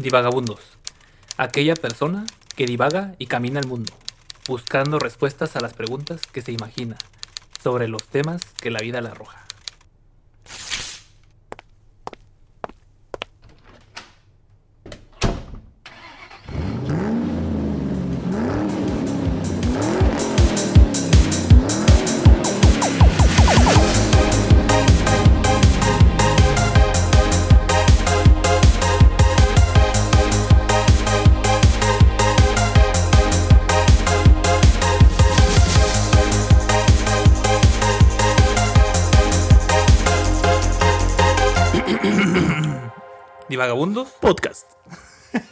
Divagabundos. Aquella persona que divaga y camina el mundo, buscando respuestas a las preguntas que se imagina sobre los temas que la vida le arroja. Podcast.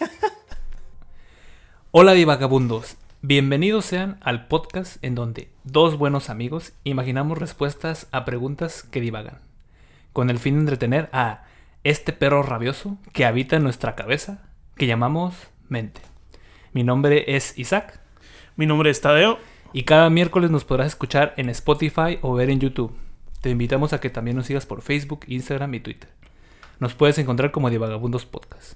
Hola divagabundos, bienvenidos sean al podcast en donde dos buenos amigos imaginamos respuestas a preguntas que divagan, con el fin de entretener a este perro rabioso que habita en nuestra cabeza, que llamamos mente. Mi nombre es Isaac Mi nombre es Tadeo. y cada miércoles nos podrás escuchar en Spotify o ver en YouTube. Te invitamos a que también nos sigas por Facebook, Instagram y Twitter. Nos puedes encontrar como Divagabundos Podcast.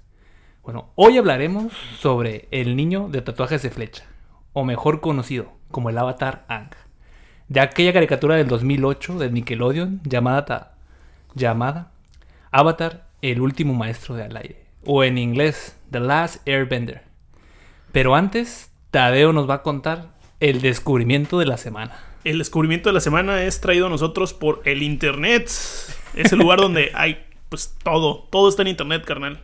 Bueno, hoy hablaremos sobre el niño de tatuajes de flecha, o mejor conocido como el avatar Ang, de aquella caricatura del 2008 de Nickelodeon llamada, ta- llamada Avatar, el último maestro del aire, o en inglés, The Last Airbender. Pero antes, Tadeo nos va a contar el descubrimiento de la semana. El descubrimiento de la semana es traído a nosotros por el Internet. Es el lugar donde hay, pues, todo. Todo está en Internet, carnal.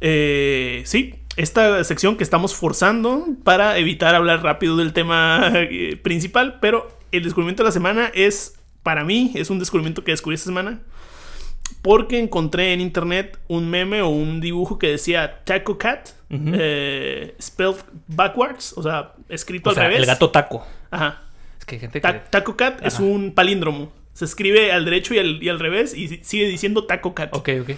Eh, sí, esta sección que estamos forzando para evitar hablar rápido del tema eh, principal, pero el descubrimiento de la semana es, para mí, es un descubrimiento que descubrí esta semana. Porque encontré en internet un meme o un dibujo que decía Taco Cat, eh, spelled backwards, o sea, escrito O al sea, revés. el gato taco. Ajá. Es que hay gente que... Ta- Taco Cat es un palíndromo. Se escribe al derecho y al, y al revés y si- sigue diciendo Taco Cat. Ok, ok.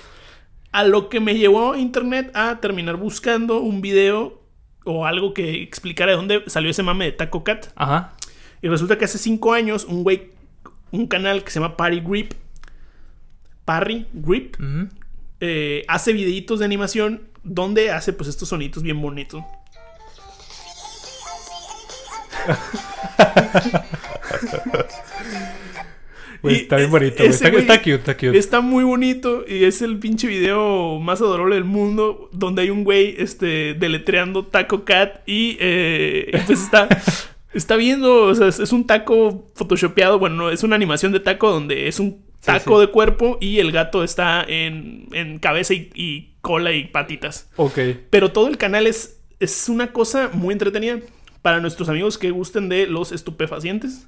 A lo que me llevó internet a terminar buscando un video o algo que explicara de dónde salió ese mame de Taco Cat. Ajá. Y resulta que hace cinco años un güey, un canal que se llama Party Grip, Parry Grip, eh, hace videitos de animación donde hace pues estos sonitos bien bonitos. Está bien bonito, ese güey. Está, cute, está cute. Está muy bonito y es el pinche video más adorable del mundo donde hay un güey este, deletreando Taco Cat y eh, pues está, está viendo, o sea, es, un taco photoshopeado, bueno, no, es una animación de taco donde es un taco sí. de cuerpo y el gato está en, en cabeza y, y cola y patitas. Ok. Pero todo el canal es, es una cosa muy entretenida para nuestros amigos que gusten de los estupefacientes.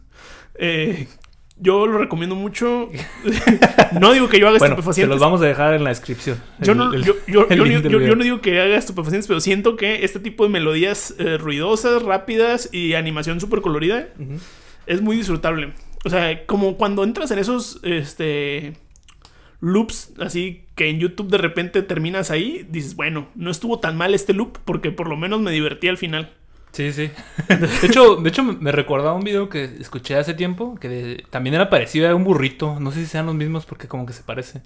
Eh, yo lo recomiendo mucho. no digo que yo haga Bueno, se estupefacientes. los vamos a dejar en la descripción. Yo El- no, el- yo, yo- yo digo que haga estupefacientes, pero siento que este tipo de melodías eh, ruidosas, rápidas y animación súper colorida es muy disfrutable. O sea, como cuando entras en esos este, loops, así que en YouTube de repente terminas ahí, dices, bueno, no estuvo tan mal este loop porque por lo menos me divertí al final. Sí, sí. De hecho, de hecho, me recordaba un video que escuché hace tiempo que de- también era parecido a un burrito. No sé si sean los mismos porque como que se parece.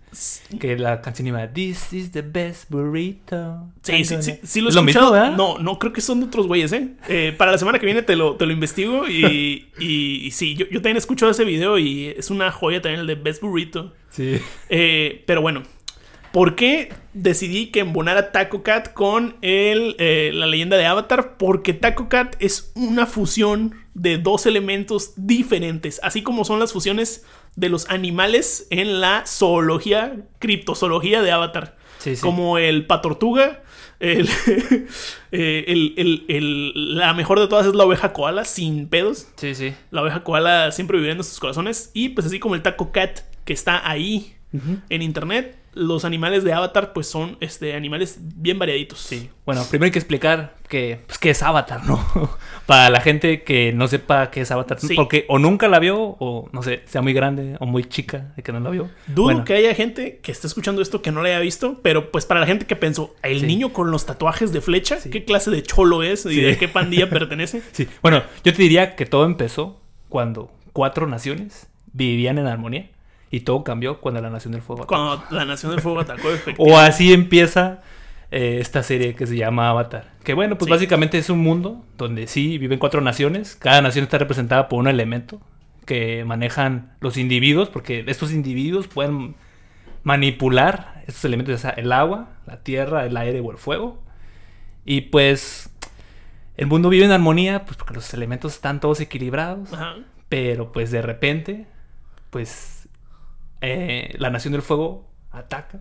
Que la canción iba This is the best burrito. Sí, sí, sí, sí lo he ¿Es lo mismo, escuchado. verdad? no, no, creo que son de otros güeyes, ¿eh? Eh, Para la semana que viene te lo, te lo investigo y, y, y sí, yo, yo también he escuchado ese video y es una joya también el de Best Burrito. Sí. Eh, pero bueno, ¿por qué decidí que embonara Taco Cat con el, eh, la leyenda de Avatar? Porque Taco Cat es una fusión de dos elementos diferentes, así como son las fusiones de los animales en la zoología, criptozoología de Avatar. Sí, sí. Como el patortuga. El, eh, el- el- el- la mejor de todas es la oveja koala, sin pedos. Sí, sí. La oveja koala siempre vivirá en nuestros corazones. Y pues así como el taco cat que está ahí en internet, los animales de Avatar pues son este, animales bien variaditos. Sí. Bueno, primero hay que explicar que, pues, qué es Avatar, ¿no? Para la gente que no sepa qué es Avatar. Sí. Porque o nunca la vio, o no sé, sea muy grande o muy chica de que no la vio. Dudo Bueno, que haya gente que esté escuchando esto que no la haya visto, pero pues para la gente que pensó, el Sí. niño con los tatuajes de flecha, Sí. ¿qué clase de cholo es y de qué pandilla pertenece? Sí. Bueno, yo te diría que todo empezó cuando cuatro naciones vivían en armonía y todo cambió cuando la Nación del Fuego atacó. Cuando la Nación del Fuego atacó, efectivamente. O así empieza eh, esta serie que se llama Avatar. Que bueno, pues Sí. básicamente es un mundo donde sí viven cuatro naciones. Cada nación está representada por un elemento que manejan los individuos, porque estos individuos pueden manipular estos elementos, sea el agua, la tierra, el aire o el fuego. Y pues el mundo vive en armonía, pues porque los elementos están todos equilibrados. Ajá. Pero pues de repente, pues eh, la Nación del Fuego ataca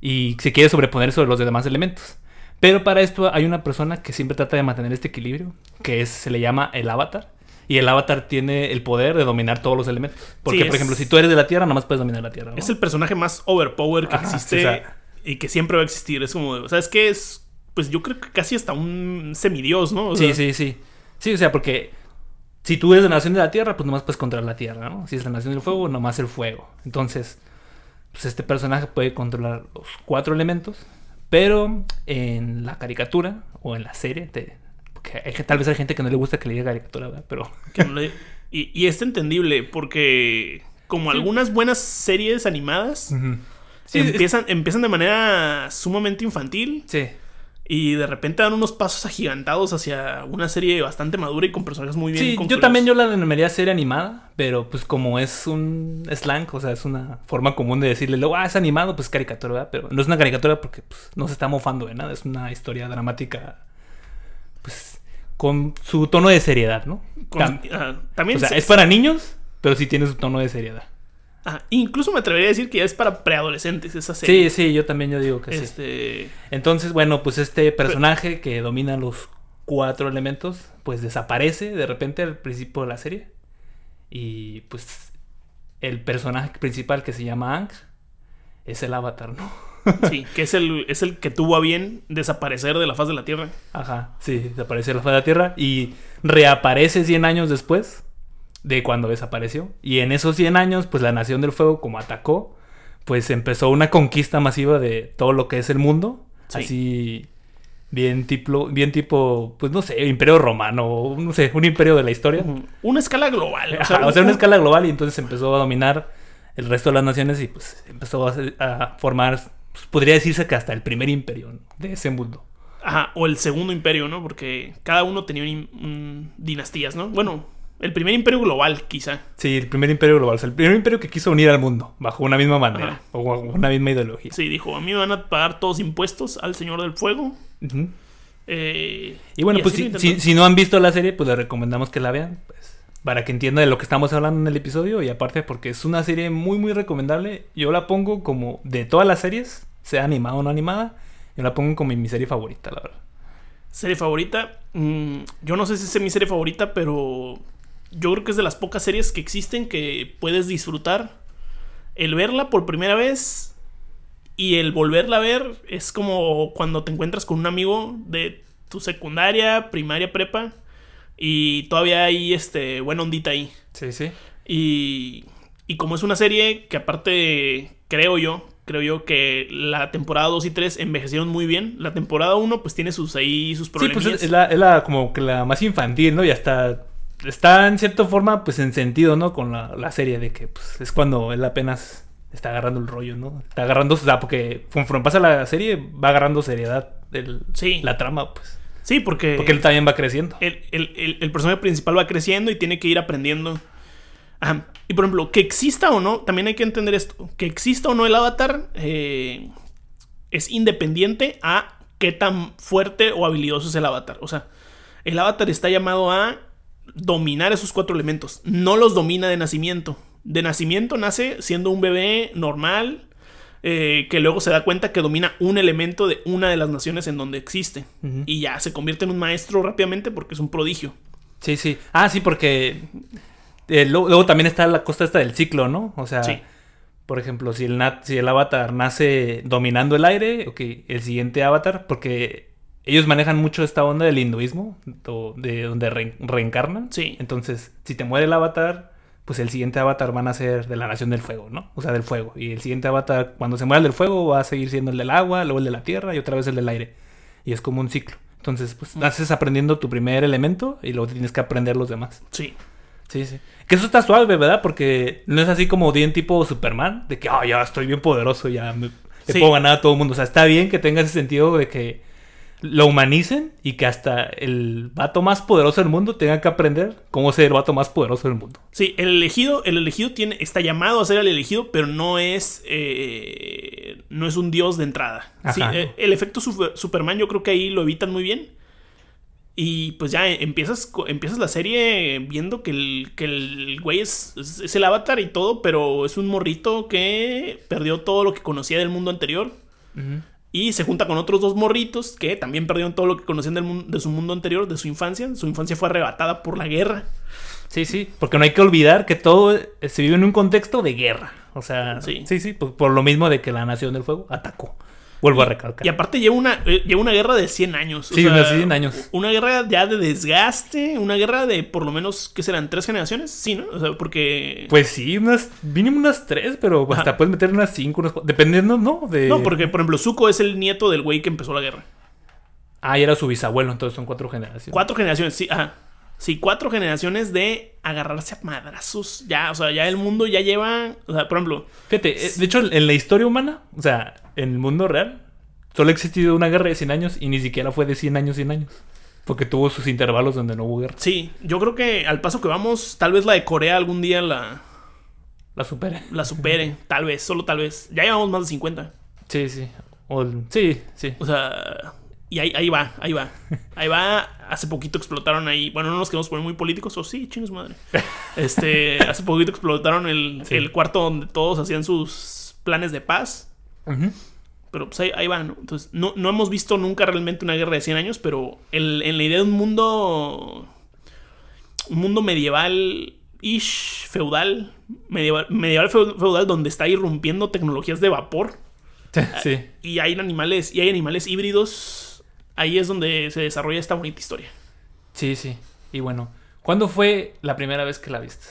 y se quiere sobreponer sobre los demás elementos. Pero para esto hay una persona que siempre trata de mantener este equilibrio, que es, se le llama el avatar. Y el avatar tiene el poder de dominar todos los elementos. Porque, Sí, por ejemplo, si tú eres de la Tierra, nada más puedes dominar la Tierra. ¿no? Es el personaje más overpower que Ajá, existe sí, o sea- y que siempre va a existir. Es como, o sea, es que es, pues yo creo que casi hasta un semidios, ¿no? O Sí, sea, sí, sí. Sí, o sea, porque si tú eres la nación de la tierra, pues nomás puedes controlar la tierra, ¿no? Si es la nación del fuego, nomás el fuego. Entonces, pues este personaje puede controlar los cuatro elementos, pero en la caricatura o en la serie, te- porque hay que- tal vez hay gente que no le gusta que le diga caricatura, ¿verdad? Pero que no le- y, y es entendible porque como algunas buenas series animadas Sí, es- empiezan, empiezan de manera sumamente infantil sí. Y de repente dan unos pasos agigantados hacia una serie bastante madura y con personajes muy bien Sí, yo también yo la denominaría serie animada, pero pues como es un slang, o sea, es una forma común de decirle, luego, ah, es animado, pues caricatura, ¿verdad? Pero no es una caricatura porque pues, no se está mofando de nada, es una historia dramática, pues, con su tono de seriedad, ¿no? Con- Tam- ah, también o sea, se- es para niños, pero sí tiene su tono de seriedad. Incluso me atrevería a decir que ya es para preadolescentes esa serie. Sí, sí, yo también yo digo que sí. Este, Entonces, bueno, pues este personaje que domina los cuatro elementos, pues desaparece de repente al principio de la serie. Y pues el personaje principal que se llama Ang es el avatar, ¿no? sí, que es el, es el que tuvo a bien desaparecer de la faz de la Tierra. Ajá, sí, desaparece de la faz de la Tierra y reaparece 100 años después de cuando desapareció. Y en esos 100 años, pues la Nación del Fuego, como atacó, pues empezó una conquista masiva de todo lo que es el mundo. Sí. Así, bien tipo, bien tipo, pues no sé, imperio romano, o no sé, un imperio de la historia. Una escala global. Ajá, o sea, un- una escala global y entonces empezó a dominar el resto de las naciones y pues empezó a, formar, pues, podría decirse que hasta el primer imperio ¿no? de ese mundo. Ajá, o el segundo imperio, ¿no? Porque cada uno tenía un, un- dinastías, ¿no? Bueno, el primer imperio global, quizá. Sí, el primer imperio global. O sea, el primer imperio que quiso unir al mundo bajo una misma bandera Ajá. o bajo una misma ideología. Sí, dijo, a mí me van a pagar todos impuestos al Señor del Fuego. Eh, Y bueno, pues si, si no han visto la serie, pues les recomendamos que la vean. Pues, para que entiendan de lo que estamos hablando en el episodio. Y aparte, porque es una serie muy, muy recomendable. Yo la pongo como de todas las series, sea animada o no animada. Yo la pongo como mi serie favorita, la verdad. Serie favorita. mm, yo no sé si es mi serie favorita, pero yo creo que es de las pocas series que existen que puedes disfrutar. El verla por primera vez y el volverla a ver es como cuando te encuentras con un amigo de tu secundaria, primaria, prepa y todavía hay este buena ondita ahí. Sí, sí. Y, y como es una serie que aparte creo yo, creo yo que la temporada 2 y 3 envejecieron muy bien. La temporada 1 pues tiene sus ahí sus Sí, problemas. pues es, es la, es la como que la más infantil, ¿no? Y hasta está en cierta forma, pues en sentido, ¿no? Con la, la serie de que pues, es cuando él apenas está agarrando el rollo, ¿no? Está agarrando, o sea, porque conforme pasa la serie va agarrando seriedad el- Sí. la trama, pues. Sí, porque, Porque él también va creciendo. el, el- el- personaje principal va creciendo y tiene que ir aprendiendo. Ajá. Y por ejemplo, que exista o no, también hay que entender esto. Que exista o no el avatar eh, es independiente a qué tan fuerte o habilidoso es el avatar. O sea, el avatar está llamado a dominar esos cuatro elementos. No los domina de nacimiento. De nacimiento nace siendo un bebé normal. eh, que luego se da cuenta que domina un elemento de una de las naciones en donde existe. Y ya se convierte en un maestro rápidamente porque es un prodigio. Sí, sí. Ah, sí, porque eh, luego, luego también está la costa esta del ciclo, ¿no? O sea, Sí. por ejemplo, si el, nat- si el avatar nace dominando el aire, ok, el siguiente avatar, porque ellos manejan mucho esta onda del hinduismo, de donde re- reencarnan. Sí. Entonces, si te muere el avatar, pues el siguiente avatar van a ser de la nación del fuego, ¿no? O sea, del fuego. Y el siguiente avatar, cuando se muera el del fuego, va a seguir siendo el del agua, luego el de la tierra y otra vez el del aire. Y es como un ciclo. Entonces, pues naces aprendiendo tu primer elemento y luego tienes que aprender los demás. Sí. Sí, sí. Que eso está suave, ¿verdad? Porque no es así como bien tipo Superman, de que, ah, ya estoy bien poderoso, ya me- Sí. puedo ganar a todo el mundo. O sea, está bien que tenga ese sentido de que lo humanicen y que hasta el vato más poderoso del mundo tenga que aprender cómo ser el vato más poderoso del mundo. Sí, el elegido, el elegido tiene, está llamado a ser el elegido, pero no es, eh, no es un dios de entrada. Sí, eh, el efecto super- Superman yo creo que ahí lo evitan muy bien. Y pues ya empiezas, empiezas la serie viendo que el, que el güey es, es, es el avatar y todo, pero es un morrito que perdió todo lo que conocía del mundo anterior. Y se junta con otros dos morritos que también perdieron todo lo que conocían del mundo, de su mundo anterior, de su infancia. Su infancia fue arrebatada por la guerra. Sí, sí, porque no hay que olvidar que todo eh, se vive en un contexto de guerra. O sea, Sí. sí, sí, pues, por lo mismo de que la Nación del Fuego atacó. Vuelvo a recalcar. Y aparte lleva una, eh, lleva una guerra de 100 años. o Sí, unos 100 años. Una guerra ya de desgaste, una guerra de por lo menos, ¿qué serán? ¿Tres generaciones? Sí, ¿no? O sea, porque... Pues sí, unas, mínimo unas tres, pero hasta Ajá. puedes meter unas cinco, unas cuatro, dependiendo, ¿no? De... No, porque por ejemplo, Zuko es el nieto del güey que empezó la guerra. Ah, y era su bisabuelo, entonces son cuatro generaciones. Cuatro generaciones, sí, ajá. Sí, cuatro generaciones de agarrarse a madrazos. Ya, o sea, ya el mundo ya lleva... O sea, por ejemplo, Fíjate, eh, de hecho, en la historia humana, o sea, en el mundo real, solo ha existido una guerra de 100 años y ni siquiera fue de 100 años, 100 años. Porque tuvo sus intervalos donde no hubo guerra. sí, yo creo que al paso que vamos, tal vez la de Corea algún día la, La supera. la supere. tal vez, solo tal vez. Ya llevamos más de 50. Sí, sí. O sí, sí. O sea, y ahí, ahí va, ahí va. Ahí va. Hace poquito explotaron ahí. Bueno, no nos queremos poner muy políticos, o sí, chingos madre. Este, hace poquito explotaron el, Sí. el cuarto donde todos hacían sus planes de paz. Ujú. Pero pues ahí, ahí va, ¿no? Entonces, no, no hemos visto nunca realmente una guerra de 100 años, pero el- en la idea de un mundo. Un mundo medieval. Ish, feudal. Medieval, medieval feu- feudal, donde está irrumpiendo tecnologías de vapor Sí. y hay animales y hay animales híbridos ahí es donde se desarrolla esta bonita historia Sí, sí. Y bueno, ¿cuándo fue la primera vez que la viste?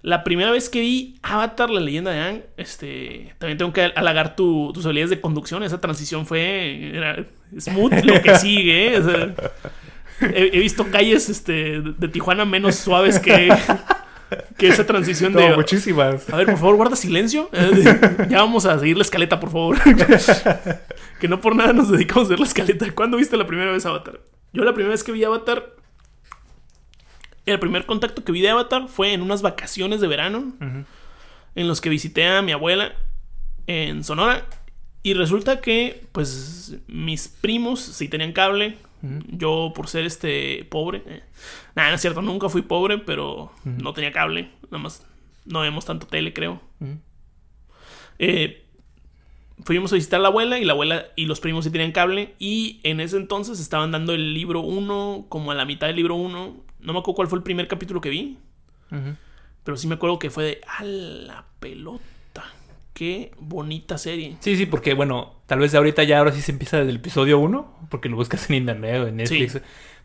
la primera vez que vi Avatar la leyenda de Aang este también tengo que halagar tu- tus habilidades de conducción esa transición fue era smooth lo que sigue ¿eh? O sea, he, he visto calles este de Tijuana menos suaves que que esa transición de muchísimas. A ver, por favor, guarda silencio. Eh, ya vamos a seguir la escaleta, por favor. que no por nada nos dedicamos a hacer la escaleta. ¿Cuándo viste la primera vez Avatar? Yo la primera vez que vi Avatar... El primer contacto que vi de Avatar fue en unas vacaciones de verano. En los que visité a mi abuela en Sonora. Y resulta que, pues, mis primos sí tenían cable. Yo, por ser este pobre. eh, Nada, no es cierto, nunca fui pobre, pero no tenía cable. Nada más no vemos tanto tele, creo. Eh, fuimos a visitar a la abuela y la abuela y los primos sí tenían cable. Y en ese entonces estaban dando el libro 1, como a la mitad del libro 1. No me acuerdo cuál fue el primer capítulo que vi. Pero sí me acuerdo que fue de. ¡A la pelota! ¡Qué bonita serie! Sí, sí, porque bueno, tal vez ahorita ya ahora sí se empieza desde el episodio 1, porque lo buscas en internet o en Netflix. Sí.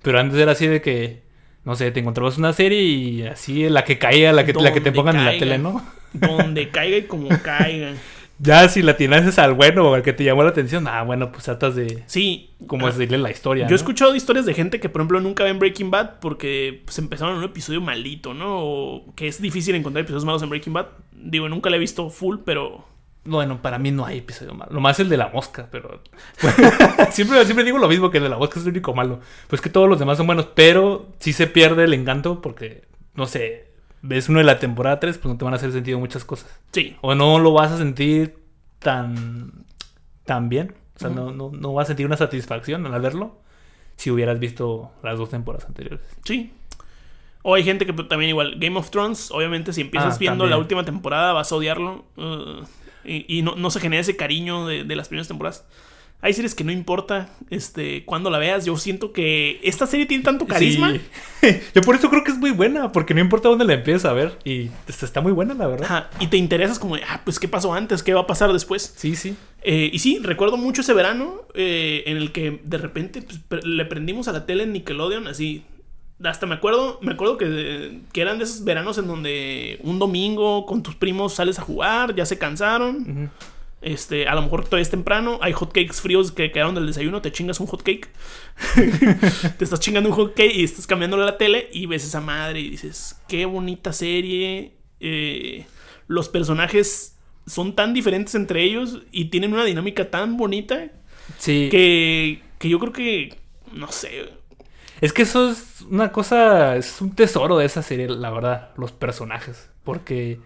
Pero antes era así de que, no sé, te encontrabas una serie y así la que caía, la que, la que te pongan en la tele, ¿no? Donde caiga y como caiga. Ya si la tienes al bueno o al que te llamó la atención, ah, bueno, pues tratas de Sí. como ah, decirle la historia. Yo he escuchado historias de gente que, por ejemplo, nunca ven Breaking Bad porque pues, empezaron en un episodio maldito, ¿no? O que es difícil encontrar episodios malos en Breaking Bad. Digo, nunca la he visto full, pero. Bueno, para mí no hay episodio malo. Lo más es el de la mosca, pero. siempre, siempre digo lo mismo que el de la mosca es el único malo. Pues que todos los demás son buenos, pero sí se pierde el encanto porque, no sé, ves uno de la temporada 3, pues no te van a hacer sentido muchas cosas. Sí. O no lo vas a sentir tan, tan bien. O sea, no, no, no vas a sentir una satisfacción al verlo si hubieras visto las dos temporadas anteriores. Sí. O hay gente que pues, también igual. Game of Thrones, obviamente, si empiezas Ah, viendo también. la última temporada, vas a odiarlo. uh, y y no, no se genera ese cariño de, de las primeras temporadas. Hay series que no importa este, cuando la veas. Yo siento que esta serie tiene tanto carisma. Sí. Yo por eso creo que es muy buena, porque no importa dónde la empieces a ver. Y está muy buena, la verdad. Ajá, y te interesas como, ah, pues qué pasó antes, qué va a pasar después. Sí, sí. Eh, y sí, recuerdo mucho ese verano eh, en el que de repente pues, le prendimos a la tele en Nickelodeon, así. Hasta me acuerdo, me acuerdo que, que eran de esos veranos en donde un domingo con tus primos sales a jugar, ya se cansaron. Este, a lo mejor todavía es temprano, hay hotcakes fríos que quedaron del desayuno, te chingas un hotcake. te estás chingando un hotcake y estás cambiándole la tele y ves esa madre y dices, qué bonita serie. eh, los personajes son tan diferentes entre ellos y tienen una dinámica tan bonita Sí. que, que yo creo que, no sé, Es que eso es una cosa, es un tesoro de esa serie, la verdad, los personajes. Porque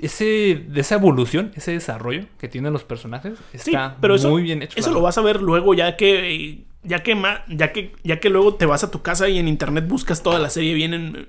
ese, de esa evolución, ese desarrollo que tienen los personajes, Sí, está pero eso, muy bien hecho. Eso lo vas a ver luego ya que ya que ya que ya que luego te vas a tu casa y en internet buscas toda la serie bien en-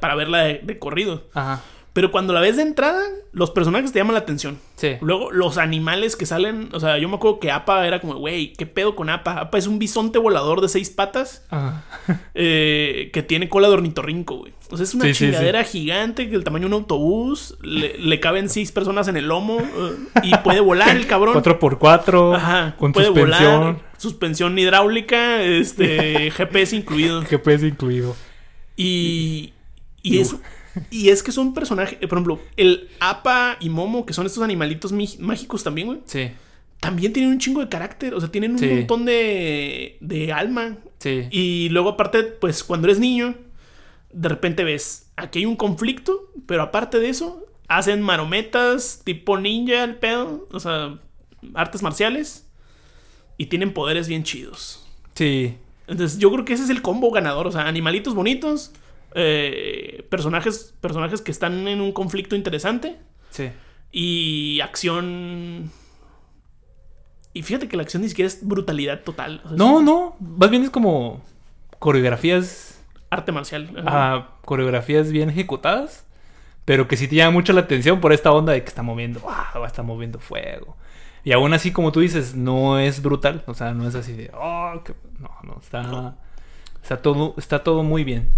para verla de, de corrido. Ajá. Pero cuando la ves de entrada, los personajes te llaman la atención. Sí. Luego, los animales que salen, o sea, yo me acuerdo que Apa era como, güey, ¿qué pedo con Apa? Apa es un bisonte volador de seis patas Ajá. eh, que tiene cola de ornitorrinco, güey. O sea, es una Sí, sí, chingadera gigante que el tamaño de un autobús, le, le caben seis personas en el lomo eh, y puede volar el cabrón. 4x4, Ajá, con puede suspensión, volar, suspensión hidráulica, este, GPS incluido. GPS incluido. Y, y, es, y es que son personajes, por ejemplo, el Apa y Momo, que son estos animalitos mágicos también, güey, Sí, también tienen un chingo de carácter, o sea, tienen un Sí. montón de, de alma. sí. Y luego aparte, pues cuando eres niño, de repente ves, aquí hay un conflicto, pero aparte de eso, hacen marometas tipo ninja el pedo, o sea, artes marciales, y tienen poderes bien chidos. Sí. Entonces yo creo que ese es el combo ganador, o sea, animalitos bonitos, eh, personajes, personajes que están en un conflicto interesante Sí. y acción... Y fíjate que la acción ni siquiera es brutalidad total. o sea, No, es no. Más bien es como coreografías. Arte marcial. ajá. coreografías bien ejecutadas. Pero que sí te llama mucho la atención por esta onda de que está moviendo. ¡Wow! Está moviendo fuego. Y aún así, como tú dices, no es brutal. O sea, no es así de. Oh, qué-". No, no. Está. No. Está todo. Está todo muy bien.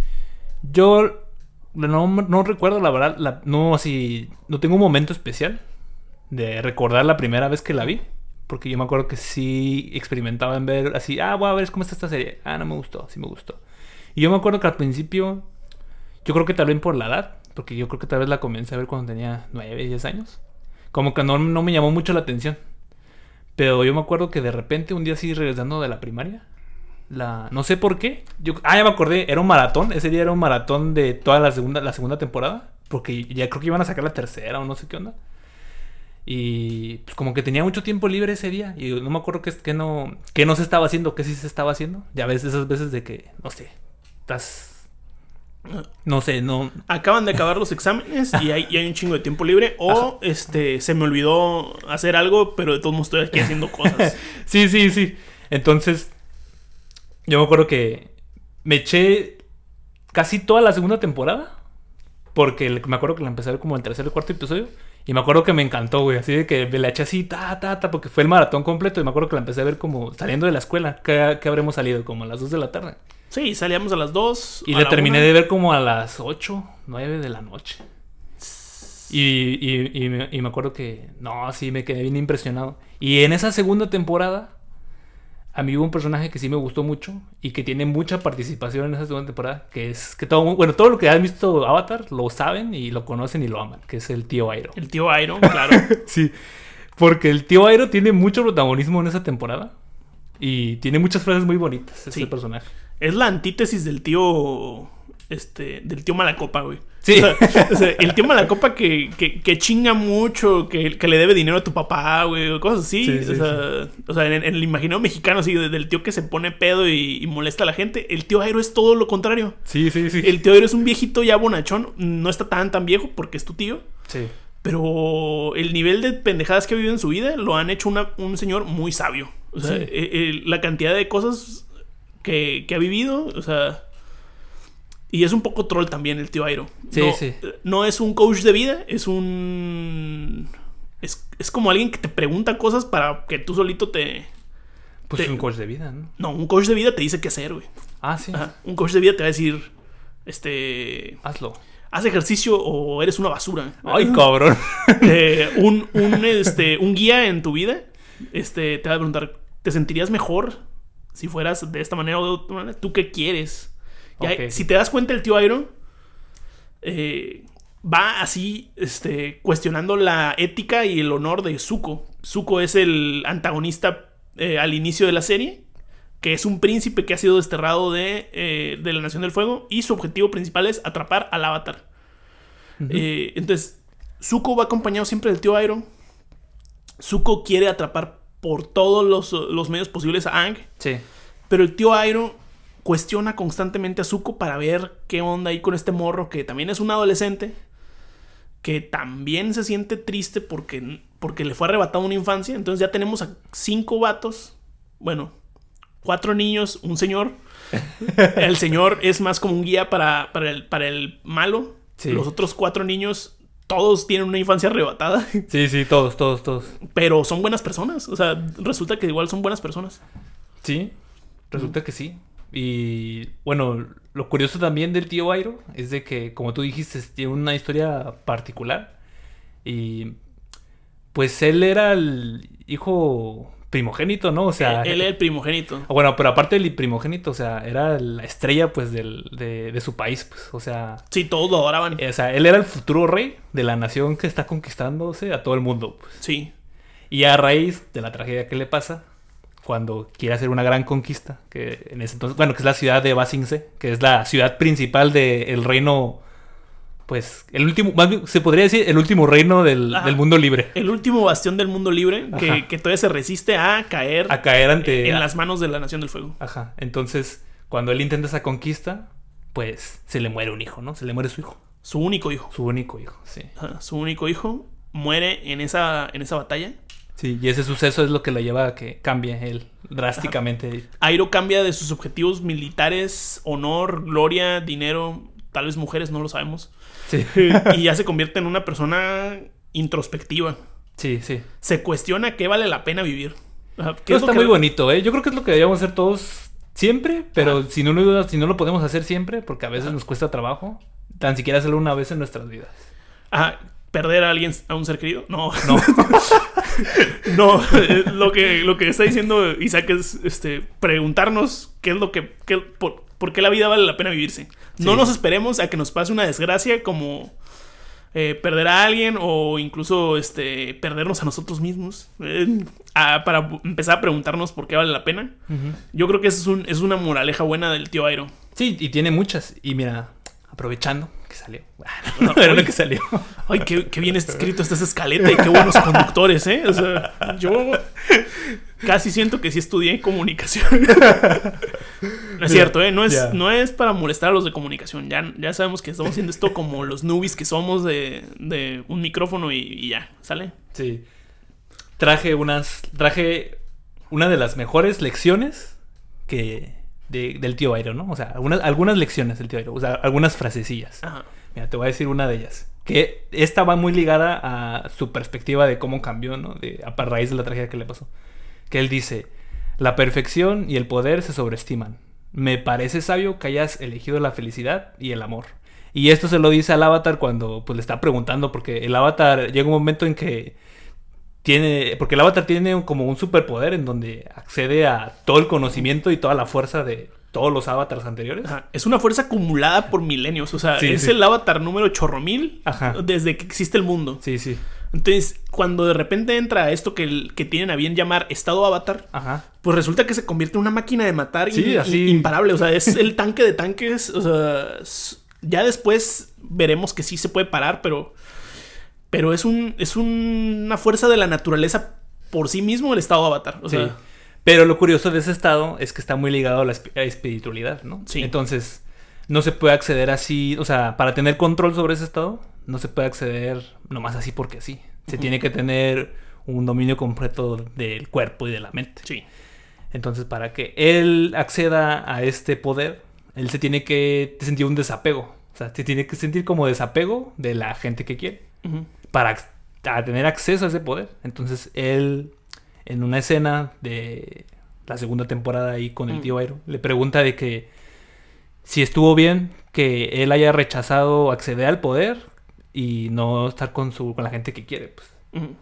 Yo. No, recuerdo, la verdad. no así. No tengo un momento especial. De recordar la primera vez que la vi. Porque yo me acuerdo que sí experimentaba en ver así. Ah, voy a ver cómo está esta serie. Ah, no me gustó. Sí me gustó. Y yo me acuerdo que al principio. Yo creo que tal vez por la edad. Porque yo creo que tal vez la comencé a ver cuando tenía 9, 10 años. Como que no, no me llamó mucho la atención. Pero yo me acuerdo que de repente, un día así regresando de la primaria, la no sé por qué. Yo, ah, ya me acordé, era un maratón. Ese día era un maratón de toda la segunda, la segunda temporada. Porque ya creo que iban a sacar la tercera o no sé qué onda. Y pues como que tenía mucho tiempo libre ese día. Y no me acuerdo qué, qué no, qué no se estaba haciendo, qué sí se estaba haciendo. Ya ves esas veces de que, no sé, estás. No sé, no. Acaban de acabar los exámenes y hay, y hay un chingo de tiempo libre. O este se me olvidó hacer algo, pero de todos modos estoy aquí haciendo cosas. Sí, sí, sí. Entonces, yo me acuerdo que me eché casi toda la segunda temporada. Porque me acuerdo que la empecé a ver como el tercer o cuarto episodio. Y me acuerdo que me encantó, güey. Así de que me la eché así, ta, ta, ta, porque fue el maratón completo. Y me acuerdo que la empecé a ver como saliendo de la escuela. ¿Qué, qué habremos salido? Como a las 2 de la tarde. Sí, salíamos a las 2. Y la terminé de ver como a las 8, 9 de la noche. Y, y- y me, y me acuerdo que, no, sí, me quedé bien impresionado. Y en esa segunda temporada, a mí hubo un personaje que sí me gustó mucho y que tiene mucha participación en esa segunda temporada, que es que todo, bueno, todo lo que han visto Avatar lo saben y lo conocen y lo aman, que es el tío Airo. El tío Iron, claro. Sí, porque el tío Airo tiene mucho protagonismo en esa temporada y tiene muchas frases muy bonitas ese Sí. personaje. es la antítesis del tío. Este. Del tío Malacopa, güey. Sí. O sea, o sea, el tío Malacopa que, que, que chinga mucho, que, que le debe dinero a tu papá, güey, o cosas así. Sí, sí, o sea, o sea, en, en el imaginario mexicano, así, de- del tío que se pone pedo y, y molesta a la gente. El tío Airo es todo lo contrario. Sí, sí, sí. El tío Airo es un viejito ya bonachón. No está tan, tan viejo porque es tu tío. Sí. Pero el nivel de pendejadas que ha vivido en su vida lo han hecho una- un señor muy sabio. O sea, eh, eh, la cantidad de cosas que, que ha vivido, o sea... Y es un poco troll también el tío Airo. Sí, no, sí. No es un coach de vida, es un... Es, es como alguien que te pregunta cosas para que tú solito te... Pues Te- es un coach de vida, ¿no? No, un coach de vida te dice qué hacer, güey. Ah, sí. Ajá, Un coach de vida te va a decir, este... Hazlo. Haz ejercicio o eres una basura. Ay, cabrón. Eh, un, un, este, un guía en tu vida este, te va a preguntar, ¿te sentirías mejor si fueras de esta manera o de otra manera? ¿Tú qué quieres? Si te das cuenta, el tío Iron eh, va así este, cuestionando la ética y el honor de Zuko. Zuko es el antagonista eh, al inicio de la serie, que es un príncipe que ha sido desterrado de, eh, de la Nación del Fuego y su objetivo principal es atrapar al avatar. Entonces, Zuko va acompañado siempre del tío Airo. Zuko quiere atrapar por todos los, los medios posibles a Ang. Sí. Pero el tío Airo cuestiona constantemente a Zuko para ver qué onda ahí con este morro que también es un adolescente. Que también se siente triste porque, porque le fue arrebatado una infancia. Entonces ya tenemos a cinco vatos. Bueno, cuatro niños, un señor. el señor es más como un guía para, para, el, para el malo. Sí. Los otros cuatro niños, todos tienen una infancia arrebatada. Sí, sí, todos, todos, todos. Pero son buenas personas. O sea, resulta que igual son buenas personas. Sí, resulta que sí. Y bueno, lo curioso también del tío Airo es de que, como tú dijiste, tiene una historia particular. Y pues él era el hijo primogénito, ¿no? O sea, él, él es el primogénito. Bueno, pero aparte del primogénito, o sea, era la estrella, pues, del, de, de, su país, pues, o sea... Sí, todos lo adoraban. O sea, él era el futuro rey de la nación que está conquistándose a todo el mundo, pues. Sí. Y a raíz de la tragedia que le pasa, cuando quiere hacer una gran conquista, que en ese entonces, bueno, que es la ciudad de Basingse, que es la ciudad principal del reino pues el último, más bien, se podría decir el último reino del, del, mundo libre. El último bastión del mundo libre que, que, todavía se resiste a caer, a caer ante, en las manos de la Nación del Fuego. Ajá. Entonces, cuando él intenta esa conquista, pues se le muere un hijo, ¿no? Se le muere su hijo. Su único hijo. Su único hijo, sí. Ajá. Su único hijo muere en esa, en esa batalla. Sí, y ese suceso es lo que le lleva a que cambie él drásticamente. Airo cambia de sus objetivos militares, honor, gloria, dinero, tal vez mujeres, no lo sabemos. Sí. y ya se convierte en una persona introspectiva. Sí, sí. Se cuestiona qué vale la pena vivir. ¿Qué está muy bonito, ¿eh? Yo creo que es lo que deberíamos hacer todos siempre, pero ah. si, no, si no lo podemos hacer siempre, porque a veces ah. nos cuesta trabajo, tan siquiera hacerlo una vez en nuestras vidas. Ah, perder a alguien, a un ser querido. No, no. no, lo que, lo que está diciendo Isaac es este, preguntarnos qué es lo que, qué, por, por, qué la vida vale la pena vivirse. Sí. No nos esperemos a que nos pase una desgracia como eh, perder a alguien o incluso este, perdernos a nosotros mismos. Eh, a, para empezar a preguntarnos por qué vale la pena. Uh -huh. Yo creo que es, un, es una moraleja buena del tío Airo. Sí, y tiene muchas. Y mira, aprovechando que salió. No, bueno, que salió. Ay, qué, qué, bien está escrito esta escaleta y qué buenos conductores, ¿eh? O sea, yo casi siento que sí estudié comunicación. No es cierto, ¿eh? No es, yeah. no es para molestar a los de comunicación. Ya, ya sabemos que estamos haciendo esto como los nubis que somos de, de un micrófono y, y ya, ¿sale? Sí. Traje unas. Traje una de las mejores lecciones que de, del tío Airo, ¿no? O sea, algunas, algunas lecciones del tío Airo, o sea, algunas frasecillas. Ajá. Mira, te voy a decir una de ellas. Que esta va muy ligada a su perspectiva de cómo cambió, ¿no? De, a raíz de la tragedia que le pasó. Que él dice: La perfección y el poder se sobreestiman. Me parece sabio que hayas elegido la felicidad y el amor. Y esto se lo dice al avatar cuando pues, le está preguntando, porque el avatar llega un momento en que tiene, porque el avatar tiene como un superpoder en donde accede a todo el conocimiento y toda la fuerza de todos los avatars anteriores. Ajá. Es una fuerza acumulada por milenios, o sea, sí, es sí. el avatar número chorro mil Ajá. desde que existe el mundo. Sí, sí. Entonces, cuando de repente entra esto que, que tienen a bien llamar estado avatar, Ajá. pues resulta que se convierte en una máquina de matar sí, in, así. imparable. O sea, es el tanque de tanques. O sea, ya después veremos que sí se puede parar, pero pero es, un, es un, una fuerza de la naturaleza por sí mismo el estado avatar. O sí. sea, pero lo curioso de ese estado es que está muy ligado a la espiritualidad, ¿no? Sí. Entonces, no se puede acceder así, o sea, para tener control sobre ese estado, no se puede acceder nomás así porque sí. Se uh -huh. tiene que tener un dominio completo del cuerpo y de la mente. Sí. Entonces, para que él acceda a este poder, él se tiene que sentir un desapego. O sea, se tiene que sentir como desapego de la gente que quiere. Uh -huh para a tener acceso a ese poder. Entonces él, en una escena de la segunda temporada ahí con el Mm. tío Airo, le pregunta de que si estuvo bien que él haya rechazado acceder al poder y no estar con, su, con la gente que quiere. Pues. Mm.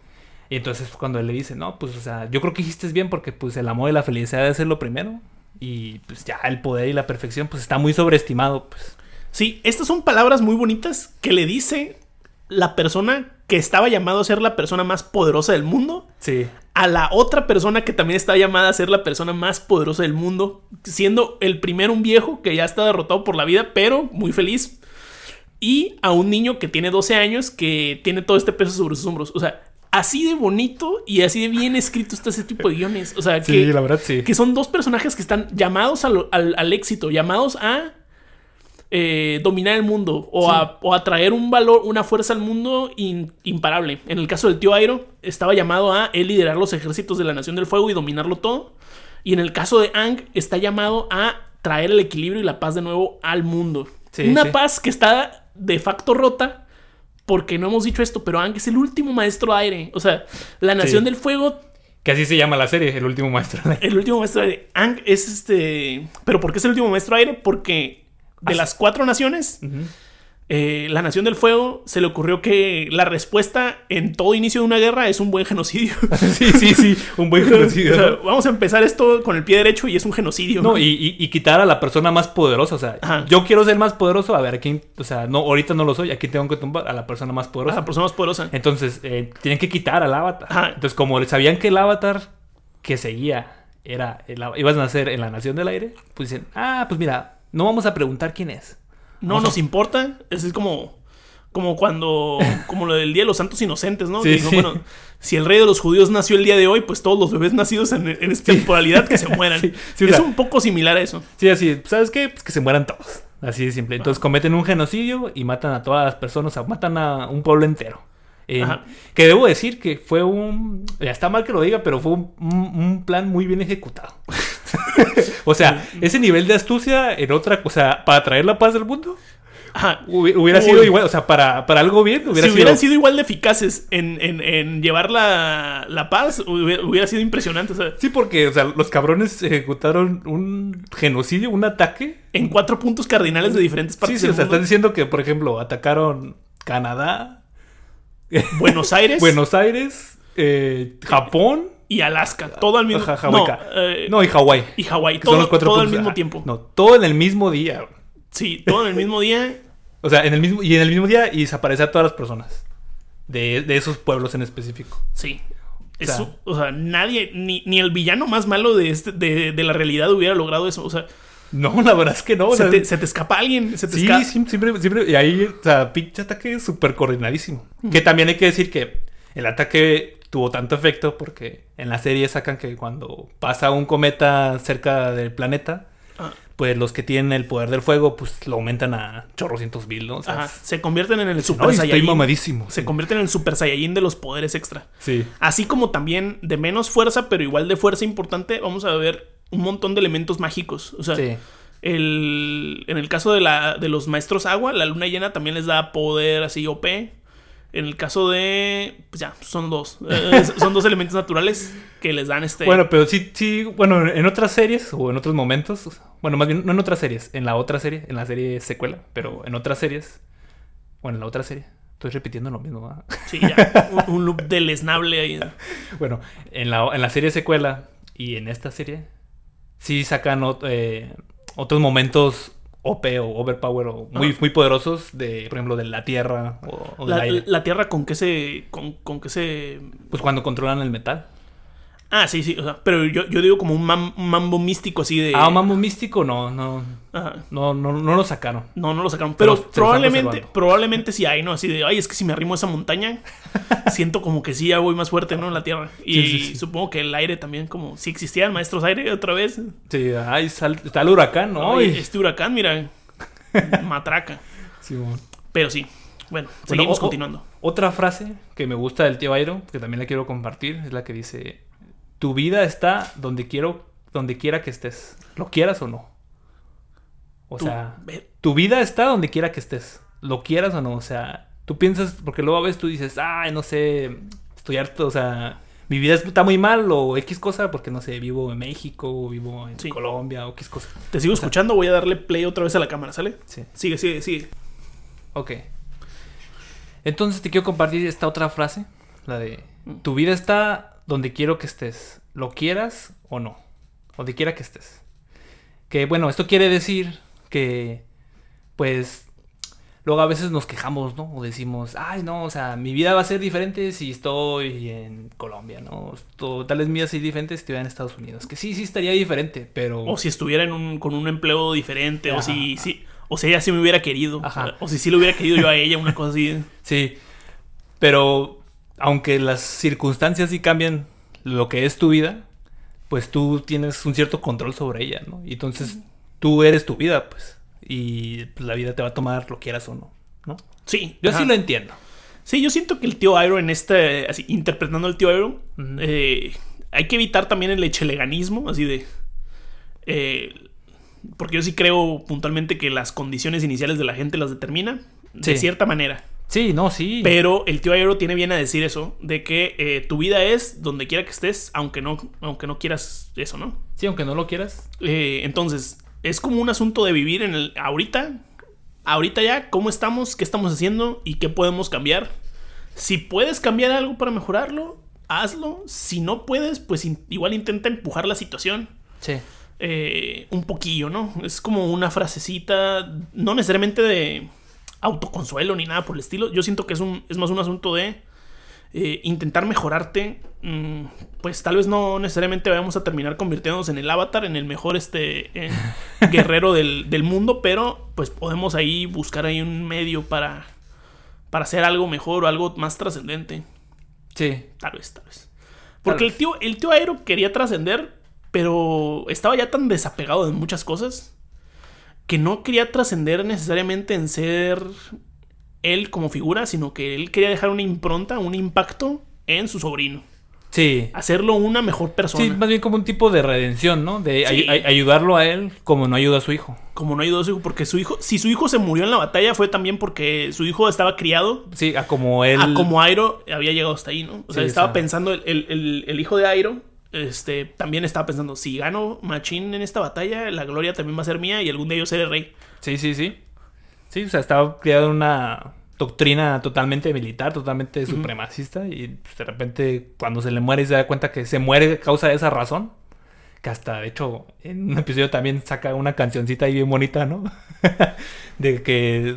Y entonces cuando él le dice, no, pues o sea, yo creo que hiciste bien porque pues el amor y la felicidad debe ser lo primero. Y pues ya el poder y la perfección pues está muy sobreestimado. Pues. Sí, estas son palabras muy bonitas que le dice la persona que estaba llamado a ser la persona más poderosa del mundo. Sí. A la otra persona que también está llamada a ser la persona más poderosa del mundo. Siendo el primero un viejo que ya está derrotado por la vida, pero muy feliz. y a un niño que tiene 12 años que tiene todo este peso sobre sus hombros. O sea, así de bonito y así de bien escrito está ese tipo de guiones. O sea, Sí, que, la verdad sí. que son dos personajes que están llamados al- al éxito, llamados a eh, dominar el mundo o, a, o a traer un valor, una fuerza al mundo in- imparable. En el caso del tío Airo, estaba llamado a él liderar los ejércitos de la Nación del Fuego y dominarlo todo. Y en el caso de Ang, está llamado a traer el equilibrio y la paz de nuevo al mundo. Sí, una sí. paz que está de facto rota. Porque no hemos dicho esto, pero Ang es el último maestro aire. O sea, la Nación Sí. del Fuego Que así se llama la serie, El último maestro. el último maestro aire. Ang es este. ¿Pero por qué es el último maestro aire? Porque de las cuatro naciones, eh, la nación del fuego se le ocurrió que la respuesta en todo inicio de una guerra es un buen genocidio. sí, sí, sí. Un buen genocidio. O sea, ¿no? vamos a empezar esto con el pie derecho y es un genocidio. No, y, y- y quitar a la persona más poderosa. O sea, Ajá. yo quiero ser más poderoso. A ver, ¿a quién? O sea, no, ahorita no lo soy. Aquí tengo que tumbar a la persona más a poderosa. la persona más poderosa. Entonces, eh, tienen que quitar al avatar. Ajá. Entonces, como sabían que el avatar que seguía era el, ibas a nacer en la Nación del Aire, pues dicen, ah, pues mira, no vamos a preguntar quién es. No Vamos a- nos importa. Es es como. Como cuando. Como lo del Día de los Santos Inocentes, ¿no? Sí, Que dijo, sí. bueno, si el rey de los judíos nació el día de hoy, pues todos los bebés nacidos en, en esta temporalidad que se mueran. O es sea- un poco similar a eso. Sí, así, ¿sabes qué? Pues que se mueran todos. Así de simple. Entonces cometen un genocidio y matan a todas las personas, o sea, matan a un pueblo entero. Eh, que debo decir que fue un... Ya está mal que lo diga, pero fue un, un- un plan muy bien ejecutado. o sea, ese nivel de astucia en otra... O sea, para traer la paz del mundo, Ajá. hubiera Uy. sido igual. O sea, para, para algo bien, hubiera si sido... hubieran sido igual de eficaces en, en- en llevar la, la paz, hubiera, hubiera sido impresionante. o Sí, porque, o sea, los cabrones ejecutaron un genocidio, un ataque. en cuatro puntos cardinales de diferentes Sí, partes sí, o del sea, están diciendo que, por ejemplo, atacaron Canadá, Buenos Aires Buenos Aires, eh, Japón, y Alaska. Todo al mismo Ajá, No, eh, no, y Hawái. y Hawái. Todo, los cuatro todo al mismo Ah, tiempo. No, todo en el mismo día. Sí, todo en el mismo día. O sea, en el mismo, y en el mismo día y desaparecer a todas las personas. De, de esos pueblos en específico. Sí. O sea- Eso, o sea, nadie, ni, ni el villano más malo de, este, de, de la realidad hubiera logrado eso. O sea, No, la verdad es que no. se, te, se te escapa alguien. Se te Sí, escapa. sí, siempre, siempre. Y ahí, o sea, pinche ataque súper coordinadísimo. Que también hay que decir que el ataque tuvo tanto efecto porque en la serie sacan que cuando pasa un cometa cerca del planeta, Ah. pues los que tienen el poder del fuego, pues lo aumentan a chorrocientos mil, ¿no? O sea, Ajá, es- se convierten en el Super no, estoy Saiyajin. mamadísimo. Se convierten en el Super Saiyajin de los poderes extra. Sí. Así como también de menos fuerza, pero igual de fuerza importante, vamos a ver un montón de elementos mágicos. O sea, Sí. el, en el caso de, la, de los maestros agua, la luna llena también les da poder así OP. En el caso de. Pues ya, son dos. Eh, son dos elementos naturales que les dan este. Bueno, pero sí, sí, bueno, en otras series o en otros momentos, bueno, más bien no en otras series, en la otra serie, en la serie secuela, pero en otras series, bueno, en la otra serie, estoy repitiendo lo mismo, ¿verdad? Sí, ya. Un, un loop deleznable ahí. Bueno, en la, en la serie secuela y en esta serie, sí sacan eh, otros momentos OP o overpower o muy, Ajá. muy poderosos de, por ejemplo, de la tierra o, o del La, aire. la tierra con que se. Con, con que se. Pues cuando controlan el metal. Ah, sí, sí. O sea, pero yo, yo digo como un, mam- un mambo místico así de. Ah, mambo místico, no, no, Ajá. no, no, no lo sacaron. No, no lo sacaron. Pero probablemente, probablemente sí hay, ¿no? Así de, ay, es que si me arrimo a esa montaña, siento como que sí ya voy más fuerte, ¿no? En la tierra. Y Sí, sí, sí. supongo que el aire también, como si existieran maestros aire otra vez. Sí, ay, sal- está el huracán, ¿no? Ay, este huracán, mira, matraca. Simón. Pero sí, bueno, Bueno, seguimos o- continuando. Otra frase que me gusta del tío Airo, que también la quiero compartir, es la que dice: Tu vida está donde quiero, donde quiera que estés, lo quieras o no. O sea, tu vida está donde quiera que estés, lo quieras o no. O sea, tú piensas, porque luego a veces tú dices, ay, no sé, estoy harto, o sea, mi vida está muy mal o X cosa, porque no sé, vivo en México, o vivo en Sí. Colombia o X cosa. te sigo escuchando, voy a darle play otra vez a la cámara, ¿sale? Sí. Sigue, sigue, sigue. Ok. Entonces te quiero compartir esta otra frase, la de tu vida está donde quiero que estés, lo quieras o no, donde quiera que estés. Que bueno, esto quiere decir que pues luego a veces nos quejamos, ¿no? O decimos, ay no, o sea, mi vida va a ser diferente si estoy en Colombia, ¿no? O tal vez mi vida sería diferente si estuviera en Estados Unidos. Que sí, sí estaría diferente, pero... O si estuviera en un, con un empleo diferente, o Ajá. si, O si ella sí me hubiera querido. Ajá. O si sí le hubiera querido yo a ella, una cosa así. Sí, pero aunque las circunstancias sí cambian lo que es tu vida, pues tú tienes un cierto control sobre ella, ¿no? Y entonces tú eres tu vida, pues. Y pues, la vida te va a tomar lo quieras o no, ¿no? Sí. Yo ajá. sí lo entiendo. Sí, yo siento que el tío Iroh en este, así, interpretando al tío Ujú. eh, hay que evitar también el echeleganismo, así de... eh, porque yo sí creo puntualmente que las condiciones iniciales de la gente las determina, de cierta manera. Sí, no, sí. Pero el tío Iroh tiene bien a decir eso, de que eh, tu vida es donde quiera que estés, aunque no, aunque no quieras eso, ¿no? Sí, aunque no lo quieras. Eh, entonces, es como un asunto de vivir en el ahorita. Ahorita ya, cómo estamos, qué estamos haciendo y qué podemos cambiar. Si puedes cambiar algo para mejorarlo, hazlo. Si no puedes, pues in- igual intenta empujar la situación Sí. eh, un poquillo, ¿no? Es como una frasecita, no necesariamente de autoconsuelo ni nada por el estilo. Yo siento que es, un, es más un asunto de eh, intentar mejorarte. Mm, pues tal vez no necesariamente vayamos a terminar convirtiéndonos en el avatar, en el mejor este, eh, guerrero del, del mundo, pero pues podemos ahí buscar ahí un medio para, para hacer algo mejor o algo más trascendente. Sí. Tal vez, tal vez. Porque vez. el tío, el tío Aero quería trascender, pero estaba ya tan desapegado de muchas cosas que no quería trascender necesariamente en ser él como figura, sino que él quería dejar una impronta, un impacto en su sobrino. Sí. Hacerlo una mejor persona. Sí, más bien como un tipo de redención, ¿no? De Sí. ay- ay- ayudarlo a él como no ayuda a su hijo. Como no ayudó a su hijo, porque su hijo, si su hijo se murió en la batalla fue también porque su hijo estaba criado Sí, a como él. a como Airo había llegado hasta ahí, ¿no? O sea, Sí, estaba o sea. pensando, el, el- el- el hijo de Airo, este, también estaba pensando, si gano Machín en esta batalla, la gloria también va a ser mía y algún día yo seré rey. Sí, sí, sí. Sí, o sea, estaba creada una doctrina totalmente militar, totalmente supremacista. Y pues, de repente, cuando se le muere, se da cuenta que se muere a causa de esa razón. Que hasta, de hecho, en un episodio también saca una cancioncita ahí bien bonita, ¿no? de que,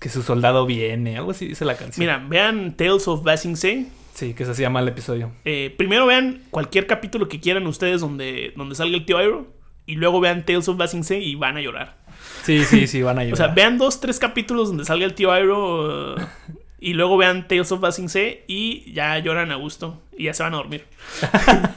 que su soldado viene, algo así dice la canción. Mira, vean Tales of Basing. Sí, que se llama el episodio. Eh, primero vean cualquier capítulo que quieran ustedes donde, donde salga el tío Airo. Y luego vean Tales of Basing Se y van a llorar. Sí, sí, sí, van a O ayudar. sea, vean dos, tres capítulos donde salga el tío Airo. eh, y luego vean Tales of Basing Se y ya lloran a gusto. Y ya se van a dormir.